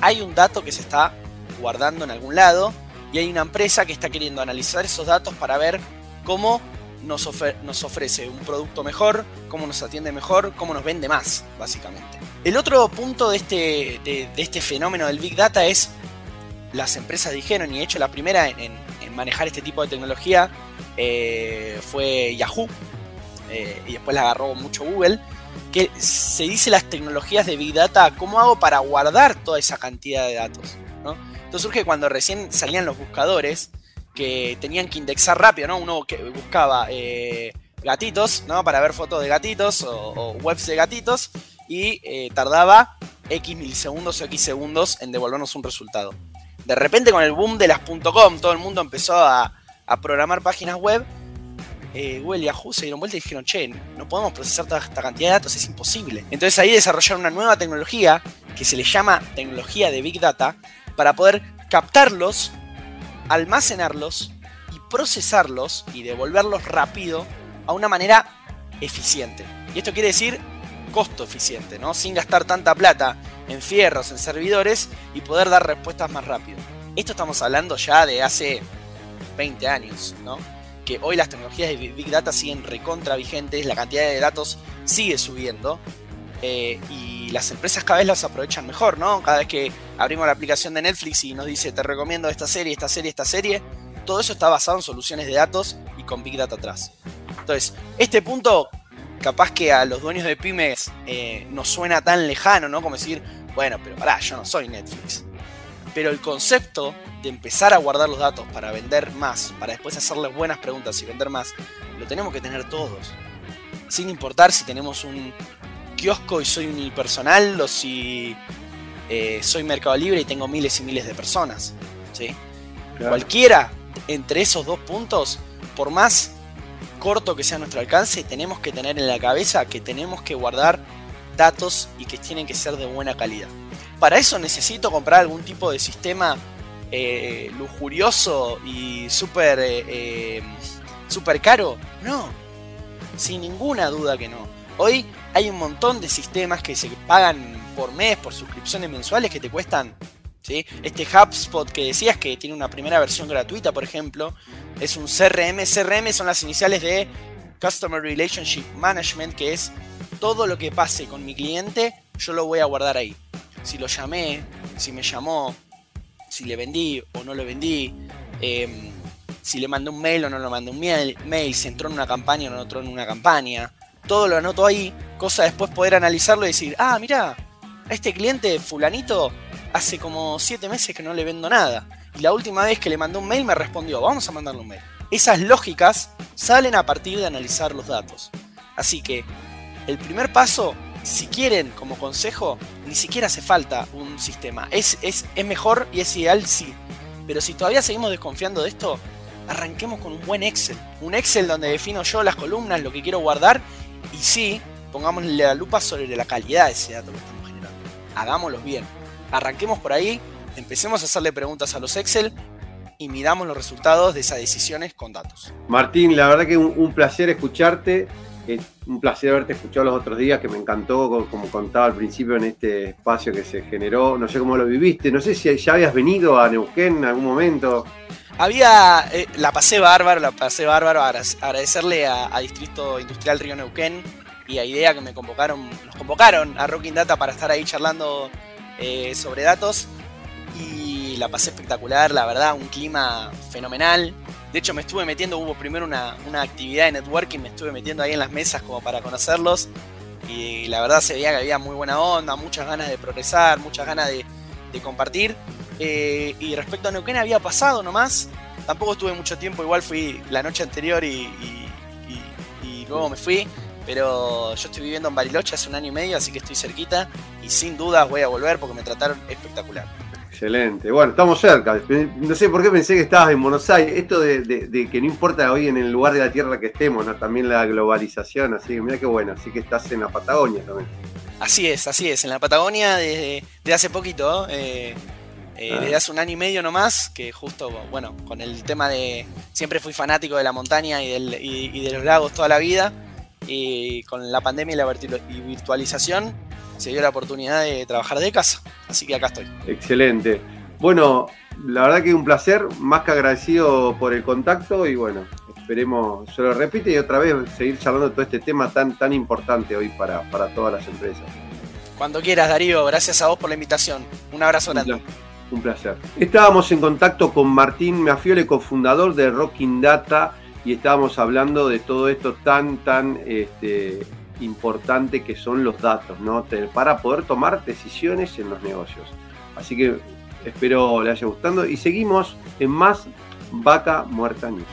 Speaker 8: hay un dato que se está guardando en algún lado y hay una empresa que está queriendo analizar esos datos para ver cómo nos, ofrece un producto mejor, cómo nos atiende mejor, cómo nos vende más, básicamente. El otro punto de este, de, este fenómeno del Big Data es, las empresas dijeron, y de hecho la primera en, en manejar este tipo de tecnología eh, fue Yahoo, eh, y después la agarró mucho Google, que se dice las tecnologías de Big Data, ¿cómo hago para guardar toda esa cantidad de datos? Entonces surge cuando recién salían los buscadores, que tenían que indexar rápido, ¿no? Uno que buscaba eh, gatitos, ¿no? Para ver fotos de gatitos o, webs de gatitos, y tardaba X milisegundos o X segundos en devolvernos un resultado. De repente con el boom de las .com, todo el mundo empezó a, a programar páginas web, eh, Google y Yahoo se dieron vuelta y dijeron, che, no podemos procesar toda esta cantidad de datos, es imposible. Entonces ahí desarrollaron una nueva tecnología que se le llama tecnología de Big Data para poder captarlos, almacenarlos y procesarlos y devolverlos rápido a una manera eficiente. Y esto quiere decir costo eficiente, ¿no? Sin gastar tanta plata en fierros, en servidores y poder dar respuestas más rápido. Esto estamos hablando ya de hace 20 años, ¿no? Que hoy las tecnologías de Big Data siguen recontra vigentes, la cantidad de datos sigue subiendo eh, y las empresas cada vez las aprovechan mejor, ¿no? Cada vez que abrimos la aplicación de Netflix y nos dice te recomiendo esta serie, esta serie, esta serie, todo eso está basado en soluciones de datos y con Big Data atrás. Entonces, este punto capaz que a los dueños de pymes eh, nos suena tan lejano, ¿no? Como decir, bueno, pero pará, yo no soy Netflix. Pero el concepto de empezar a guardar los datos para vender más, para después hacerles buenas preguntas y vender más, lo tenemos que tener todos. Sin importar si tenemos un kiosco y soy unipersonal o si eh, soy Mercado Libre y tengo miles y miles de personas. ¿sí? Cualquiera entre esos dos puntos, por más corto que sea nuestro alcance, tenemos que tener en la cabeza que tenemos que guardar datos y que tienen que ser de buena calidad. ¿Para eso necesito comprar algún tipo de sistema eh, lujurioso y súper eh, super caro? No, sin ninguna duda que no. Hoy hay un montón de sistemas que se pagan por mes, por suscripciones mensuales que te cuestan. ¿sí? Este HubSpot que decías que tiene una primera versión gratuita, por ejemplo, es un CRM. CRM son las iniciales de Customer Relationship Management, que es todo lo que pase con mi cliente, yo lo voy a guardar ahí. Si lo llamé, si me llamó, si le vendí o no le vendí, em, si le mandé un mail o no le mandé un mail, mail, si entró en una campaña o no entró en una campaña. Todo lo anoto ahí, cosa después poder analizarlo y decir, ah, mira, a este cliente fulanito hace como 7 meses que no le vendo nada. Y la última vez que le mandé un mail me respondió, vamos a mandarle un mail. Esas lógicas salen a partir de analizar los datos. Así que el primer paso, si quieren como consejo, ni siquiera hace falta un sistema. Es, es, es mejor y es ideal, sí. Pero si todavía seguimos desconfiando de esto, arranquemos con un buen Excel. Un Excel donde defino yo las columnas, lo que quiero guardar y sí, pongámosle la lupa sobre la calidad de ese dato que estamos generando. Hagámoslo bien. Arranquemos por ahí, empecemos a hacerle preguntas a los Excel y miramos los resultados de esas decisiones con datos.
Speaker 1: Martín, la verdad que un, un placer escucharte. Es un placer haberte escuchado los otros días, que me encantó, como contaba al principio, en este espacio que se generó. No sé cómo lo viviste, no sé si ya habías venido a Neuquén en algún momento.
Speaker 8: Había, eh, la pasé bárbaro, la pasé bárbaro, agradecerle a, Distrito Industrial Río Neuquén y a IDEA que me convocaron, nos convocaron a Rocking Data para estar ahí charlando eh, sobre datos y la pasé espectacular, la verdad, un clima fenomenal. De hecho, me estuve metiendo, hubo primero una, una, actividad de networking, me estuve metiendo ahí en las mesas como para conocerlos. Y la verdad se veía que había muy buena onda, muchas ganas de progresar, muchas ganas de compartir. Eh, y respecto a Neuquén había pasado nomás. Tampoco estuve mucho tiempo, igual fui la noche anterior y, y, y, y luego me fui. Pero yo estoy viviendo en Bariloche hace un año y medio, así que estoy cerquita. Y sin dudas voy a volver porque me trataron espectacular.
Speaker 1: Excelente. Bueno, estamos cerca. No sé por qué pensé que estabas en Buenos Aires. Esto de, de, de, que no importa hoy en el lugar de la tierra que estemos, ¿no? también la globalización. Así que mira qué bueno. Así que estás en la Patagonia también.
Speaker 8: Así es, así es. En la Patagonia desde, desde hace poquito. Eh, eh, ah. Desde hace un año y medio nomás, que justo, bueno, con el tema de. Siempre fui fanático de la montaña y, del, y, y de los lagos toda la vida. Y con la pandemia y la virtualización se dio la oportunidad de trabajar de casa. Así que acá estoy.
Speaker 1: Excelente. Bueno, la verdad que un placer, más que agradecido por el contacto y bueno, esperemos, se lo repite y otra vez seguir charlando todo este tema tan, tan importante hoy para, para todas las empresas.
Speaker 8: Cuando quieras, Darío, gracias a vos por la invitación. Un abrazo grande.
Speaker 1: Un placer. Estábamos en contacto con Martín Meafiole, cofundador de Rocking Data, y estábamos hablando de todo esto tan, tan este, importante que son los datos, ¿no? Para poder tomar decisiones en los negocios. Así que espero le haya gustado y seguimos en más Vaca Muerta News.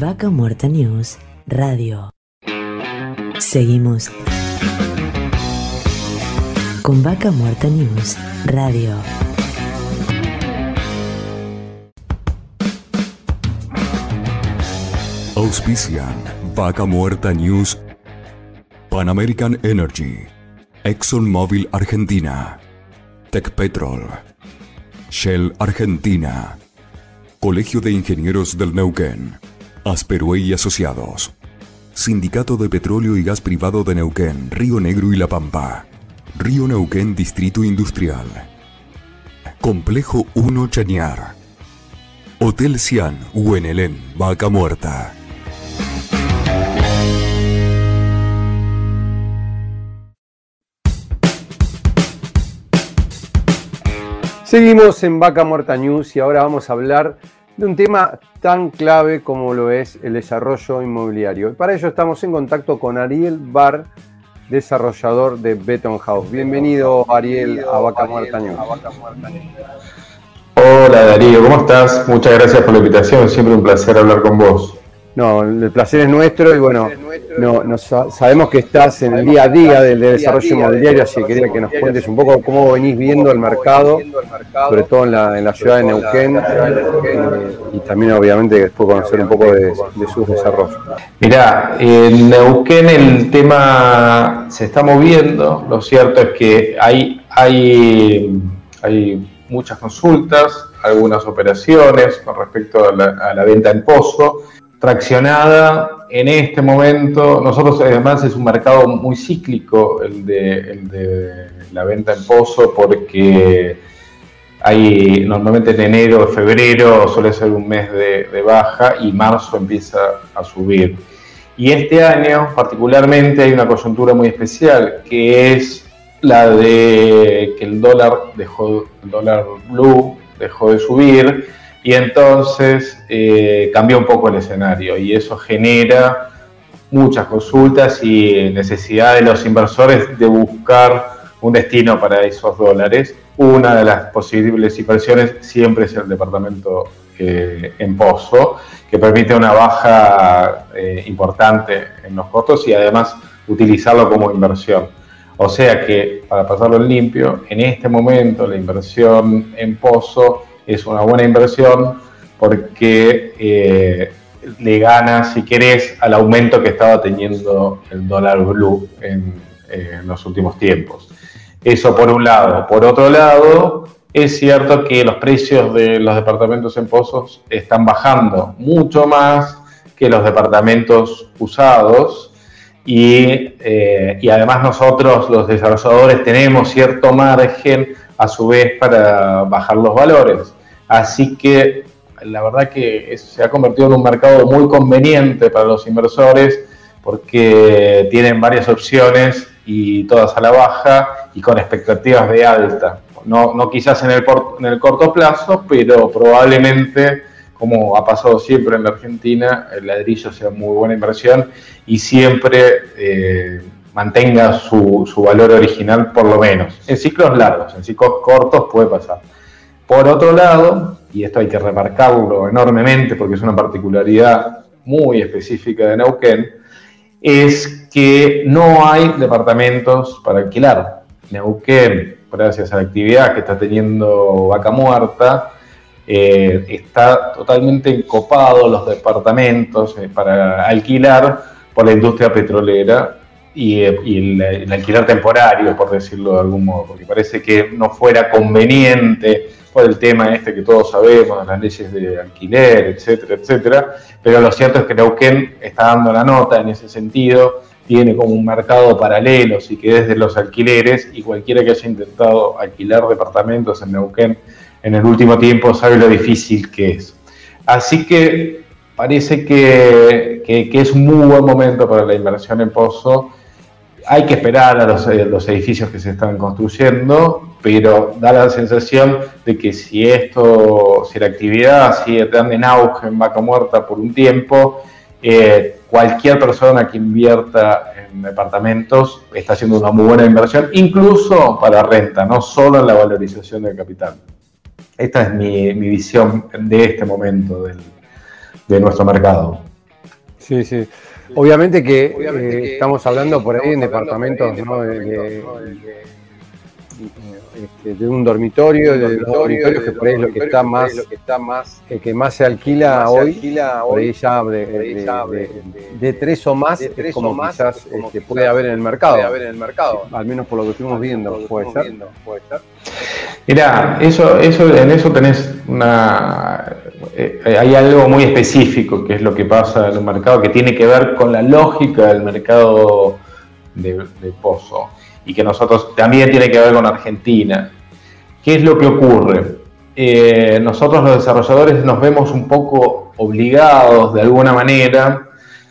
Speaker 4: Vaca Muerta News Radio. Seguimos con Vaca Muerta News Radio.
Speaker 2: Auspician Vaca Muerta News, Pan American Energy, ExxonMobil Argentina, Tech Petrol, Shell Argentina, Colegio de Ingenieros del Neuquén, Asperue y Asociados, Sindicato de Petróleo y Gas Privado de Neuquén, Río Negro y La Pampa, Río Neuquén Distrito Industrial, Complejo 1 Chañar, Hotel Cian, Huenelén, Vaca Muerta.
Speaker 1: Seguimos en Vaca Muerta News y ahora vamos a hablar de un tema tan clave como lo es el desarrollo inmobiliario. Para ello estamos en contacto con Ariel Bar, desarrollador de Beton House. Bienvenido Ariel a Vaca Muerta News.
Speaker 9: Hola Darío, ¿cómo estás? Muchas gracias por la invitación, siempre un placer hablar con vos.
Speaker 1: No, el placer es nuestro y bueno, no, no, sabemos que estás en el día a día del desarrollo inmobiliario, así que quería que nos cuentes un poco cómo venís viendo el mercado, sobre todo en la, en la ciudad de Neuquén, eh, y también obviamente después conocer un poco de, de sus desarrollos.
Speaker 9: Mirá, en Neuquén el tema se está moviendo, lo cierto es que hay, hay, hay muchas consultas, algunas operaciones con respecto a la, venta en pozo, traccionada en este momento. Nosotros además es un mercado muy cíclico el de, la venta en pozo porque hay normalmente en enero, febrero suele ser un mes de baja y marzo empieza a subir. Y este año particularmente hay una coyuntura muy especial, que es la de que el dólar dejó, el dólar blue dejó de subir y entonces eh, cambió un poco el escenario y eso genera muchas consultas y necesidad de los inversores de buscar un destino para esos dólares. Una de las posibles inversiones siempre es el departamento eh, en pozo que permite una baja eh, importante en los costos y además utilizarlo como inversión. O sea que, para pasarlo en limpio, en este momento la inversión en pozo es una buena inversión porque eh, le gana, si querés, al aumento que estaba teniendo el dólar blue en, en los últimos tiempos. Eso por un lado. Por otro lado, es cierto que los precios de los departamentos en pozos están bajando mucho más que los departamentos usados y, eh, y, además nosotros los desarrolladores tenemos cierto margen a su vez para bajar los valores. Así que la verdad que se ha convertido en un mercado muy conveniente para los inversores porque tienen varias opciones y todas a la baja y con expectativas de alta no, quizás en el, en el corto plazo, pero probablemente, como ha pasado siempre en la Argentina, el ladrillo sea muy buena inversión y siempre eh, mantenga su, valor original por lo menos. En ciclos largos, en ciclos cortos puede pasar. Por otro lado, y esto hay que remarcarlo enormemente porque es una particularidad muy específica de Neuquén, es que no hay departamentos para alquilar. Neuquén gracias a la actividad que está teniendo Vaca Muerta, eh, está totalmente encopado los departamentos eh, para alquilar por la industria petrolera y, eh, el, alquiler temporario, por decirlo de algún modo, porque parece que no fuera conveniente el tema este que todos sabemos, las leyes de alquiler, etcétera, etcétera, pero lo cierto es que Neuquén está dando la nota en ese sentido tiene como un mercado paralelo, así que desde los alquileres y cualquiera que haya intentado alquilar departamentos en Neuquén en el último tiempo sabe lo difícil que es. Así que parece que, es un muy buen momento para la inversión en Pozo. Hay que esperar a los, eh, los, edificios que se están construyendo, pero da la sensación de que si esto, si la actividad sigue tan en auge en Vaca Muerta por un tiempo, eh, cualquier persona que invierta en departamentos está haciendo una muy buena inversión, incluso para renta, no solo en la valorización del capital. Esta es mi, visión de este momento de nuestro mercado.
Speaker 7: Sí, sí. Obviamente que, eh, estamos hablando por ahí en departamentos, de, este, de un dormitorio, de, los dormitorios que por ahí es lo que está más, lo que está más, el que más se alquila hoy, por ahí ya de, tres o más, tres como más, quizás este, puede haber en el mercado, haber en el mercado, al menos por lo que estuvimos viendo, puede ser.
Speaker 9: Mira, eso, eso, en eso tenés una, eh, hay algo muy específico que es lo que pasa en un mercado que tiene que ver con la lógica del mercado de, de pozo y que nosotros también tiene que ver con Argentina. ¿Qué es lo que ocurre? Eh, nosotros los desarrolladores nos vemos un poco obligados de alguna manera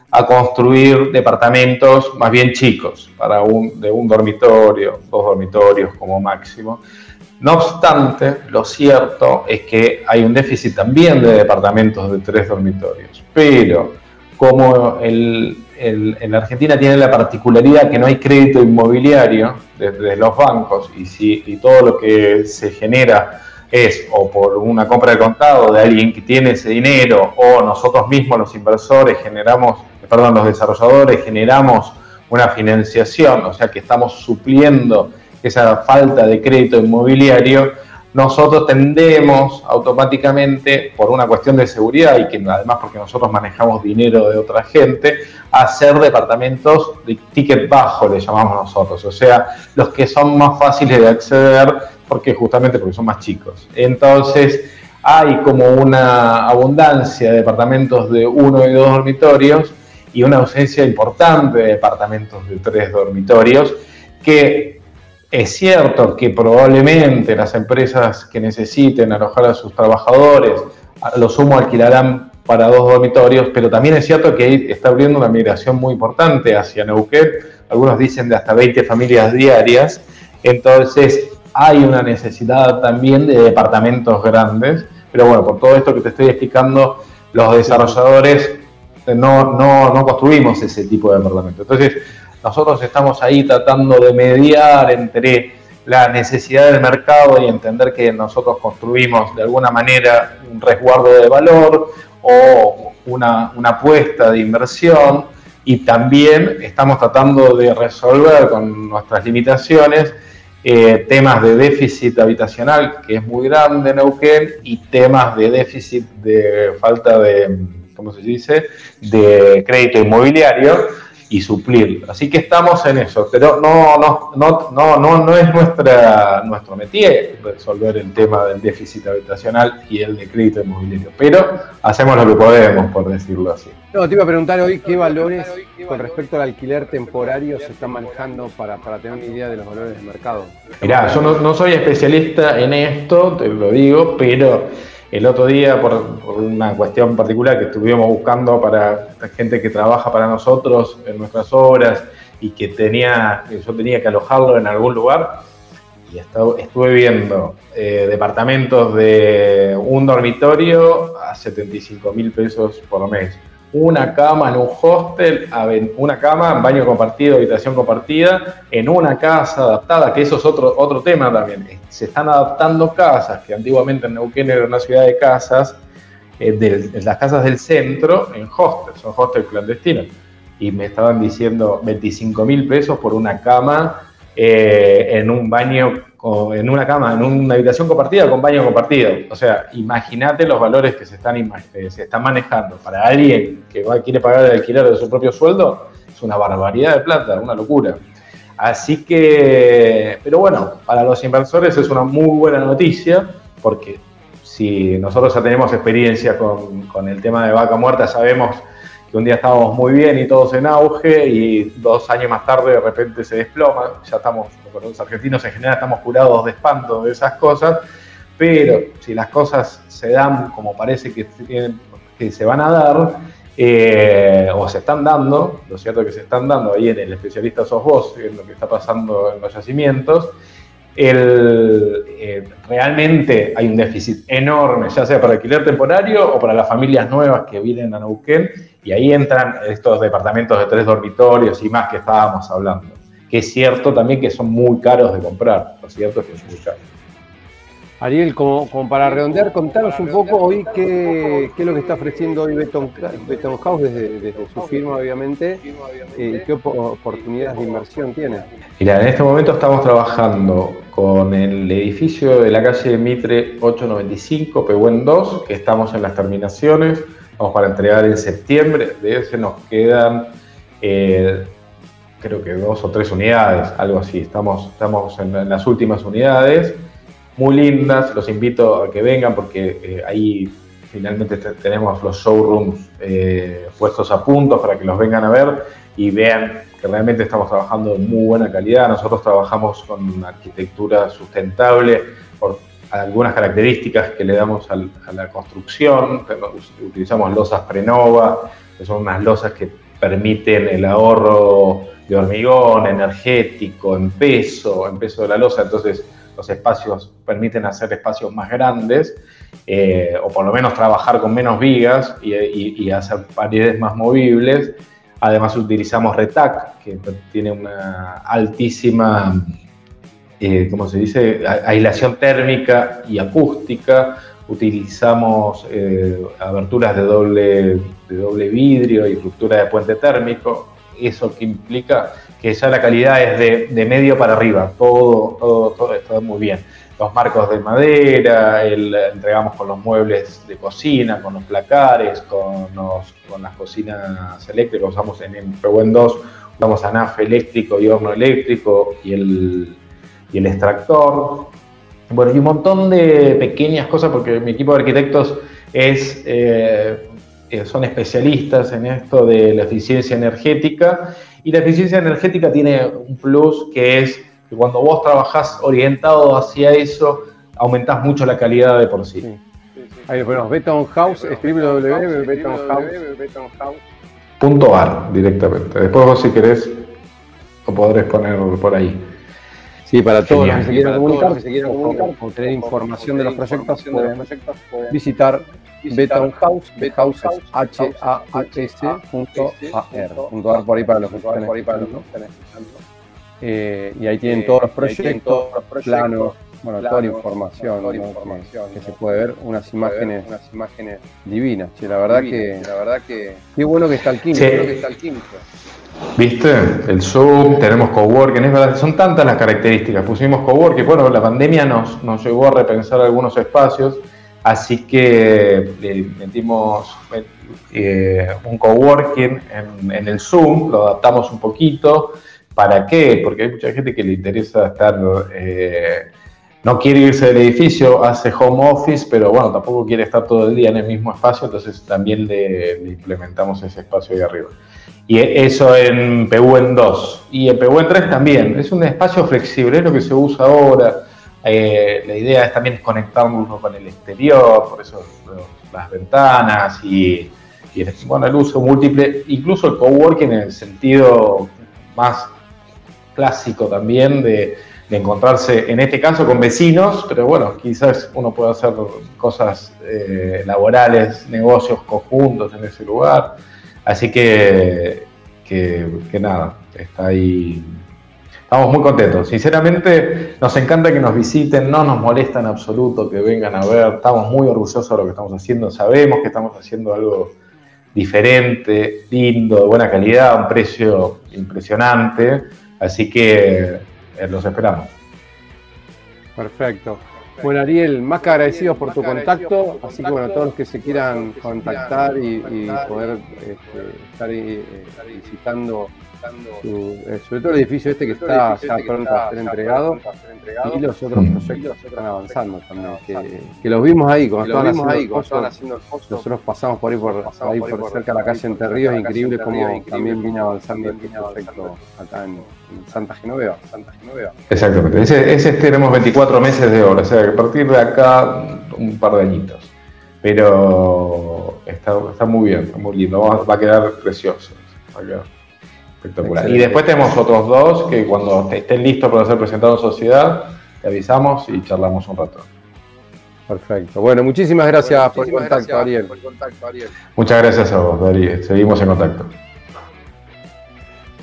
Speaker 9: a construir departamentos más bien chicos, para un, de un dormitorio, dos dormitorios como máximo. No obstante, lo cierto es que hay un déficit también de departamentos de tres dormitorios, pero como el, en Argentina tiene la particularidad que no hay crédito inmobiliario desde los bancos y, si, y todo lo que se genera es o por una compra de contado de alguien que tiene ese dinero o nosotros mismos los inversores generamos, perdón, los desarrolladores generamos una financiación, o sea que estamos supliendo esa falta de crédito inmobiliario, nosotros tendemos automáticamente, por una cuestión de seguridad y que además porque nosotros manejamos dinero de otra gente, a hacer departamentos de ticket bajo, le llamamos nosotros. O sea, los que son más fáciles de acceder porque justamente porque son más chicos. Entonces, hay como una abundancia de departamentos de uno y dos dormitorios y una ausencia importante de departamentos de tres dormitorios, que es cierto que probablemente las empresas que necesiten alojar a sus trabajadores, a lo sumo alquilarán para dos dormitorios, pero también es cierto que está abriendo una migración muy importante hacia Neuquén, algunos dicen de hasta 20 familias diarias, entonces hay una necesidad también de departamentos grandes, pero bueno, por todo esto que te estoy explicando, los desarrolladores no, no, no construimos ese tipo de departamentos. Entonces, nosotros estamos ahí tratando de mediar entre la necesidad del mercado y entender que nosotros construimos de alguna manera un resguardo de valor o una, apuesta de inversión y también estamos tratando de resolver con nuestras limitaciones eh, temas de déficit habitacional, que es muy grande en Neuquén, y temas de déficit de falta de, ¿cómo se dice?, de crédito inmobiliario y suplir. Así que estamos en eso, pero no, no, no, no, no, no es nuestra, nuestro métier resolver el tema del déficit habitacional y el de crédito inmobiliario, pero hacemos lo que podemos, por decirlo así.
Speaker 7: No, te iba a preguntar hoy qué valores con respecto al alquiler temporario se están manejando para, para tener una idea de los valores del mercado.
Speaker 9: Mirá, yo no, no soy especialista en esto, te lo digo, pero el otro día, por, una cuestión particular que estuvimos buscando para gente que trabaja para nosotros en nuestras obras y que tenía, yo tenía que alojarlo en algún lugar, y estuve viendo eh, departamentos de un dormitorio a 75 mil pesos por mes una cama en un hostel, una cama, baño compartido, habitación compartida, en una casa adaptada, que eso es otro, otro tema también. Se están adaptando casas, que antiguamente en Neuquén era una ciudad de casas, eh, de, las casas del centro, en hostels, son hostels clandestinos. Y me estaban diciendo 25 mil pesos por una cama eh, en un baño en una cama, en una habitación compartida con baño compartido. O sea, imagínate los valores que se están, eh, se están manejando. Para alguien que va, quiere pagar el alquiler de su propio sueldo, es una barbaridad de plata, una locura. Así que, pero bueno, para los inversores es una muy buena noticia, porque si nosotros ya tenemos experiencia con, con el tema de vaca muerta, sabemos que un día estábamos muy bien y todos en auge y dos años más tarde de repente se desploma. Ya estamos, los argentinos en general estamos curados de espanto de esas cosas, pero si las cosas se dan como parece que, que se van a dar, eh, o se están dando, lo cierto es que se están dando, ahí en el especialista sos vos, en lo que está pasando en los yacimientos, eh, realmente hay un déficit enorme, ya sea para alquiler temporario o para las familias nuevas que vienen a Neuquén, y ahí entran estos departamentos de tres dormitorios y más que estábamos hablando. Que es cierto también que son muy caros de comprar, lo cierto es que son muy caros.
Speaker 7: Ariel, como, para redondear, contanos un poco hoy qué, es lo que está ofreciendo hoy Beton, House desde, su firma, obviamente, y eh, qué oportunidades de inversión tiene.
Speaker 9: Mira, en este momento estamos trabajando con el edificio de la calle Mitre 895, Pehuen 2, que estamos en las terminaciones, vamos para entregar en septiembre, de ese nos quedan... Eh, creo que dos o tres unidades, algo así. Estamos, estamos en las últimas unidades muy lindas, los invito a que vengan porque eh, ahí finalmente tenemos los showrooms eh, puestos a punto para que los vengan a ver y vean que realmente estamos trabajando en muy buena calidad. Nosotros trabajamos con arquitectura sustentable algunas características que le damos a la construcción. Utilizamos losas Prenova, que son unas losas que permiten el ahorro de hormigón energético, en peso, en peso de la losa. Entonces, los espacios permiten hacer espacios más grandes, eh, o por lo menos trabajar con menos vigas y, hacer paredes más movibles. Además utilizamos RETAC, que tiene una altísima, eh, ¿cómo se dice?, aislación térmica y acústica. Utilizamos eh, aberturas de doble, de doble vidrio y ruptura de puente térmico. Eso que implica que ya la calidad es de, medio para arriba, todo, todo, todo está muy bien. Los marcos de madera, el, entregamos con los muebles de cocina, con los placares, con, con las cocinas eléctricas, usamos en, en 2, usamos ANAF eléctrico y horno eléctrico y el, y el extractor. Bueno, y un montón de pequeñas cosas, porque mi equipo de arquitectos es, eh, eh, son especialistas en esto de la eficiencia energética, y la eficiencia energética tiene un plus que es que cuando vos trabajás orientado hacia eso, aumentás mucho la calidad de por sí. sí.
Speaker 7: Ahí lo ponemos, Beton House,
Speaker 9: www.betonhouse.ar directamente. Después vos si querés lo podrás poner por ahí.
Speaker 7: Sí, para todos los que se quieran comunicar, que se quieran comunicar o tener información de los proyectos, pueden visitar Beton House, House H A S punto A R, punto A por ahí para los que están escuchando. Eh, y ahí tienen todos los proyectos, planos, bueno, toda la información, toda la información que, se puede ver, unas imágenes, unas imágenes divinas. Che, la verdad que, la verdad que, qué bueno que está el químico, que está el químico.
Speaker 9: ¿Viste? El Zoom, tenemos coworking, es verdad, son tantas las características. Pusimos coworking, bueno, la pandemia nos, nos llevó a repensar algunos espacios, así que le metimos eh, un coworking en, en el Zoom, lo adaptamos un poquito. ¿Para qué? Porque hay mucha gente que le interesa estar eh, no quiere irse del edificio, hace home office, pero bueno, tampoco quiere estar todo el día en el mismo espacio, entonces también le, implementamos ese espacio ahí arriba. Y eso en PU en 2. Y en PU en 3 también. Es un espacio flexible, es lo que se usa ahora. Eh, la idea es también conectarnos con el exterior, por eso las ventanas y, y bueno, el uso múltiple, incluso el coworking en el sentido más clásico también de de encontrarse, en este caso, con vecinos, pero bueno, quizás uno puede hacer cosas eh, laborales, negocios conjuntos en ese lugar. Así que, que, nada, está ahí. Estamos muy contentos. Sinceramente, nos encanta que nos visiten, no nos molesta en absoluto que vengan a ver. Estamos muy orgullosos de lo que estamos haciendo. Sabemos que estamos haciendo algo diferente, lindo, de buena calidad, a un precio impresionante. Así que los esperamos.
Speaker 7: Perfecto. Bueno, Ariel, más que agradecidos por tu contacto, así que bueno, todos los que se quieran contactar y, poder este, estar eh, visitando eh, sobre todo el edificio este que está ya pronto a ser entregado y los otros proyectos están avanzando también, que, los vimos ahí, cuando estaban haciendo el pozo, nosotros pasamos por ahí por, ahí por cerca de la calle Entre Ríos, increíble como también vino avanzando el proyecto acá en, Santa Genoveva. Santa Genoveva.
Speaker 9: Exactamente, ese, ese tenemos 24 meses de obra, o sea, a partir de acá un par de añitos. Pero está, está muy bien, está muy lindo, va, a quedar precioso. Espectacular. Y después tenemos otros dos que cuando estén listos para ser presentados en sociedad, te avisamos y charlamos un rato.
Speaker 7: Perfecto. Bueno, muchísimas gracias, por, el contacto, Ariel.
Speaker 9: Muchas gracias a vos, Ariel. Seguimos en contacto.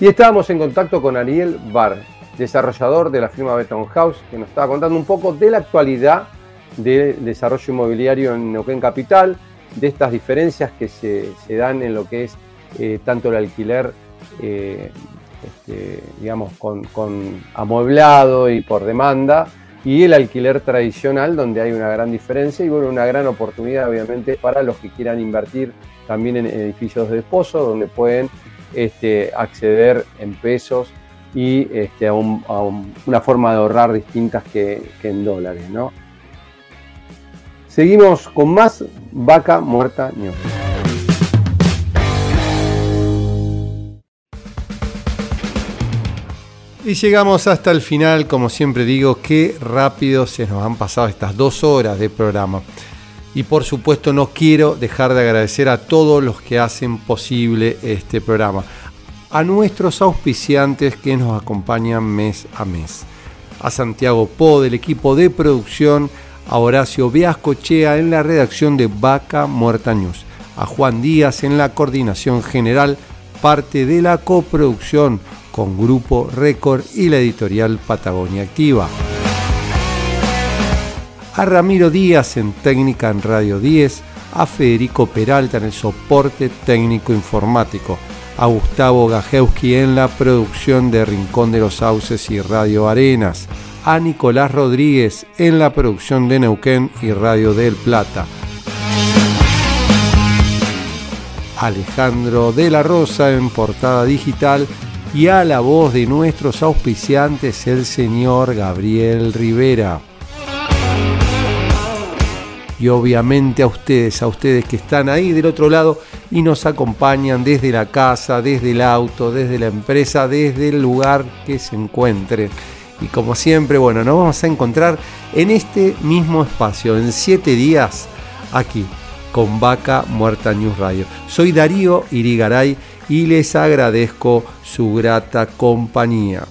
Speaker 7: Y estábamos en contacto con Ariel Bar, desarrollador de la firma Beton House, que nos estaba contando un poco de la actualidad del desarrollo inmobiliario en Neuquén Capital, de estas diferencias que se, dan en lo que es eh, tanto el alquiler eh, este, digamos, con, amueblado y por demanda, y el alquiler tradicional, donde hay una gran diferencia y bueno, una gran oportunidad, obviamente, para los que quieran invertir también en edificios de desposo, donde pueden este, acceder en pesos y este, a, una forma de ahorrar distintas que, en dólares. ¿no? Seguimos con más Vaca Muerta.
Speaker 1: Y llegamos hasta el final, como siempre digo, qué rápido se nos han pasado estas dos horas de programa. Y por supuesto no quiero dejar de agradecer a todos los que hacen posible este programa. A nuestros auspiciantes que nos acompañan mes a mes. A Santiago Po del equipo de producción, a Horacio Viascochea en la redacción de Vaca Muerta News, a Juan Díaz en la coordinación general, parte de la coproducción con Grupo Récord y la editorial Patagonia Activa. A Ramiro Díaz en técnica en Radio 10, a Federico Peralta en el soporte técnico informático, a Gustavo Gajewski en la producción de Rincón de los Sauces y Radio Arenas, a Nicolás Rodríguez en la producción de Neuquén y Radio del Plata, Alejandro de la Rosa en portada digital y a la voz de nuestros auspiciantes, el señor Gabriel Rivera.
Speaker 7: y obviamente a ustedes, a ustedes que están ahí del otro lado y nos acompañan desde la casa, desde el auto, desde la empresa, desde el lugar que se encuentren. Y como siempre, bueno, nos vamos a encontrar en este mismo espacio, en siete días, aquí, con Vaca Muerta News Radio. Soy Darío Irigaray y les agradezco su grata compañía.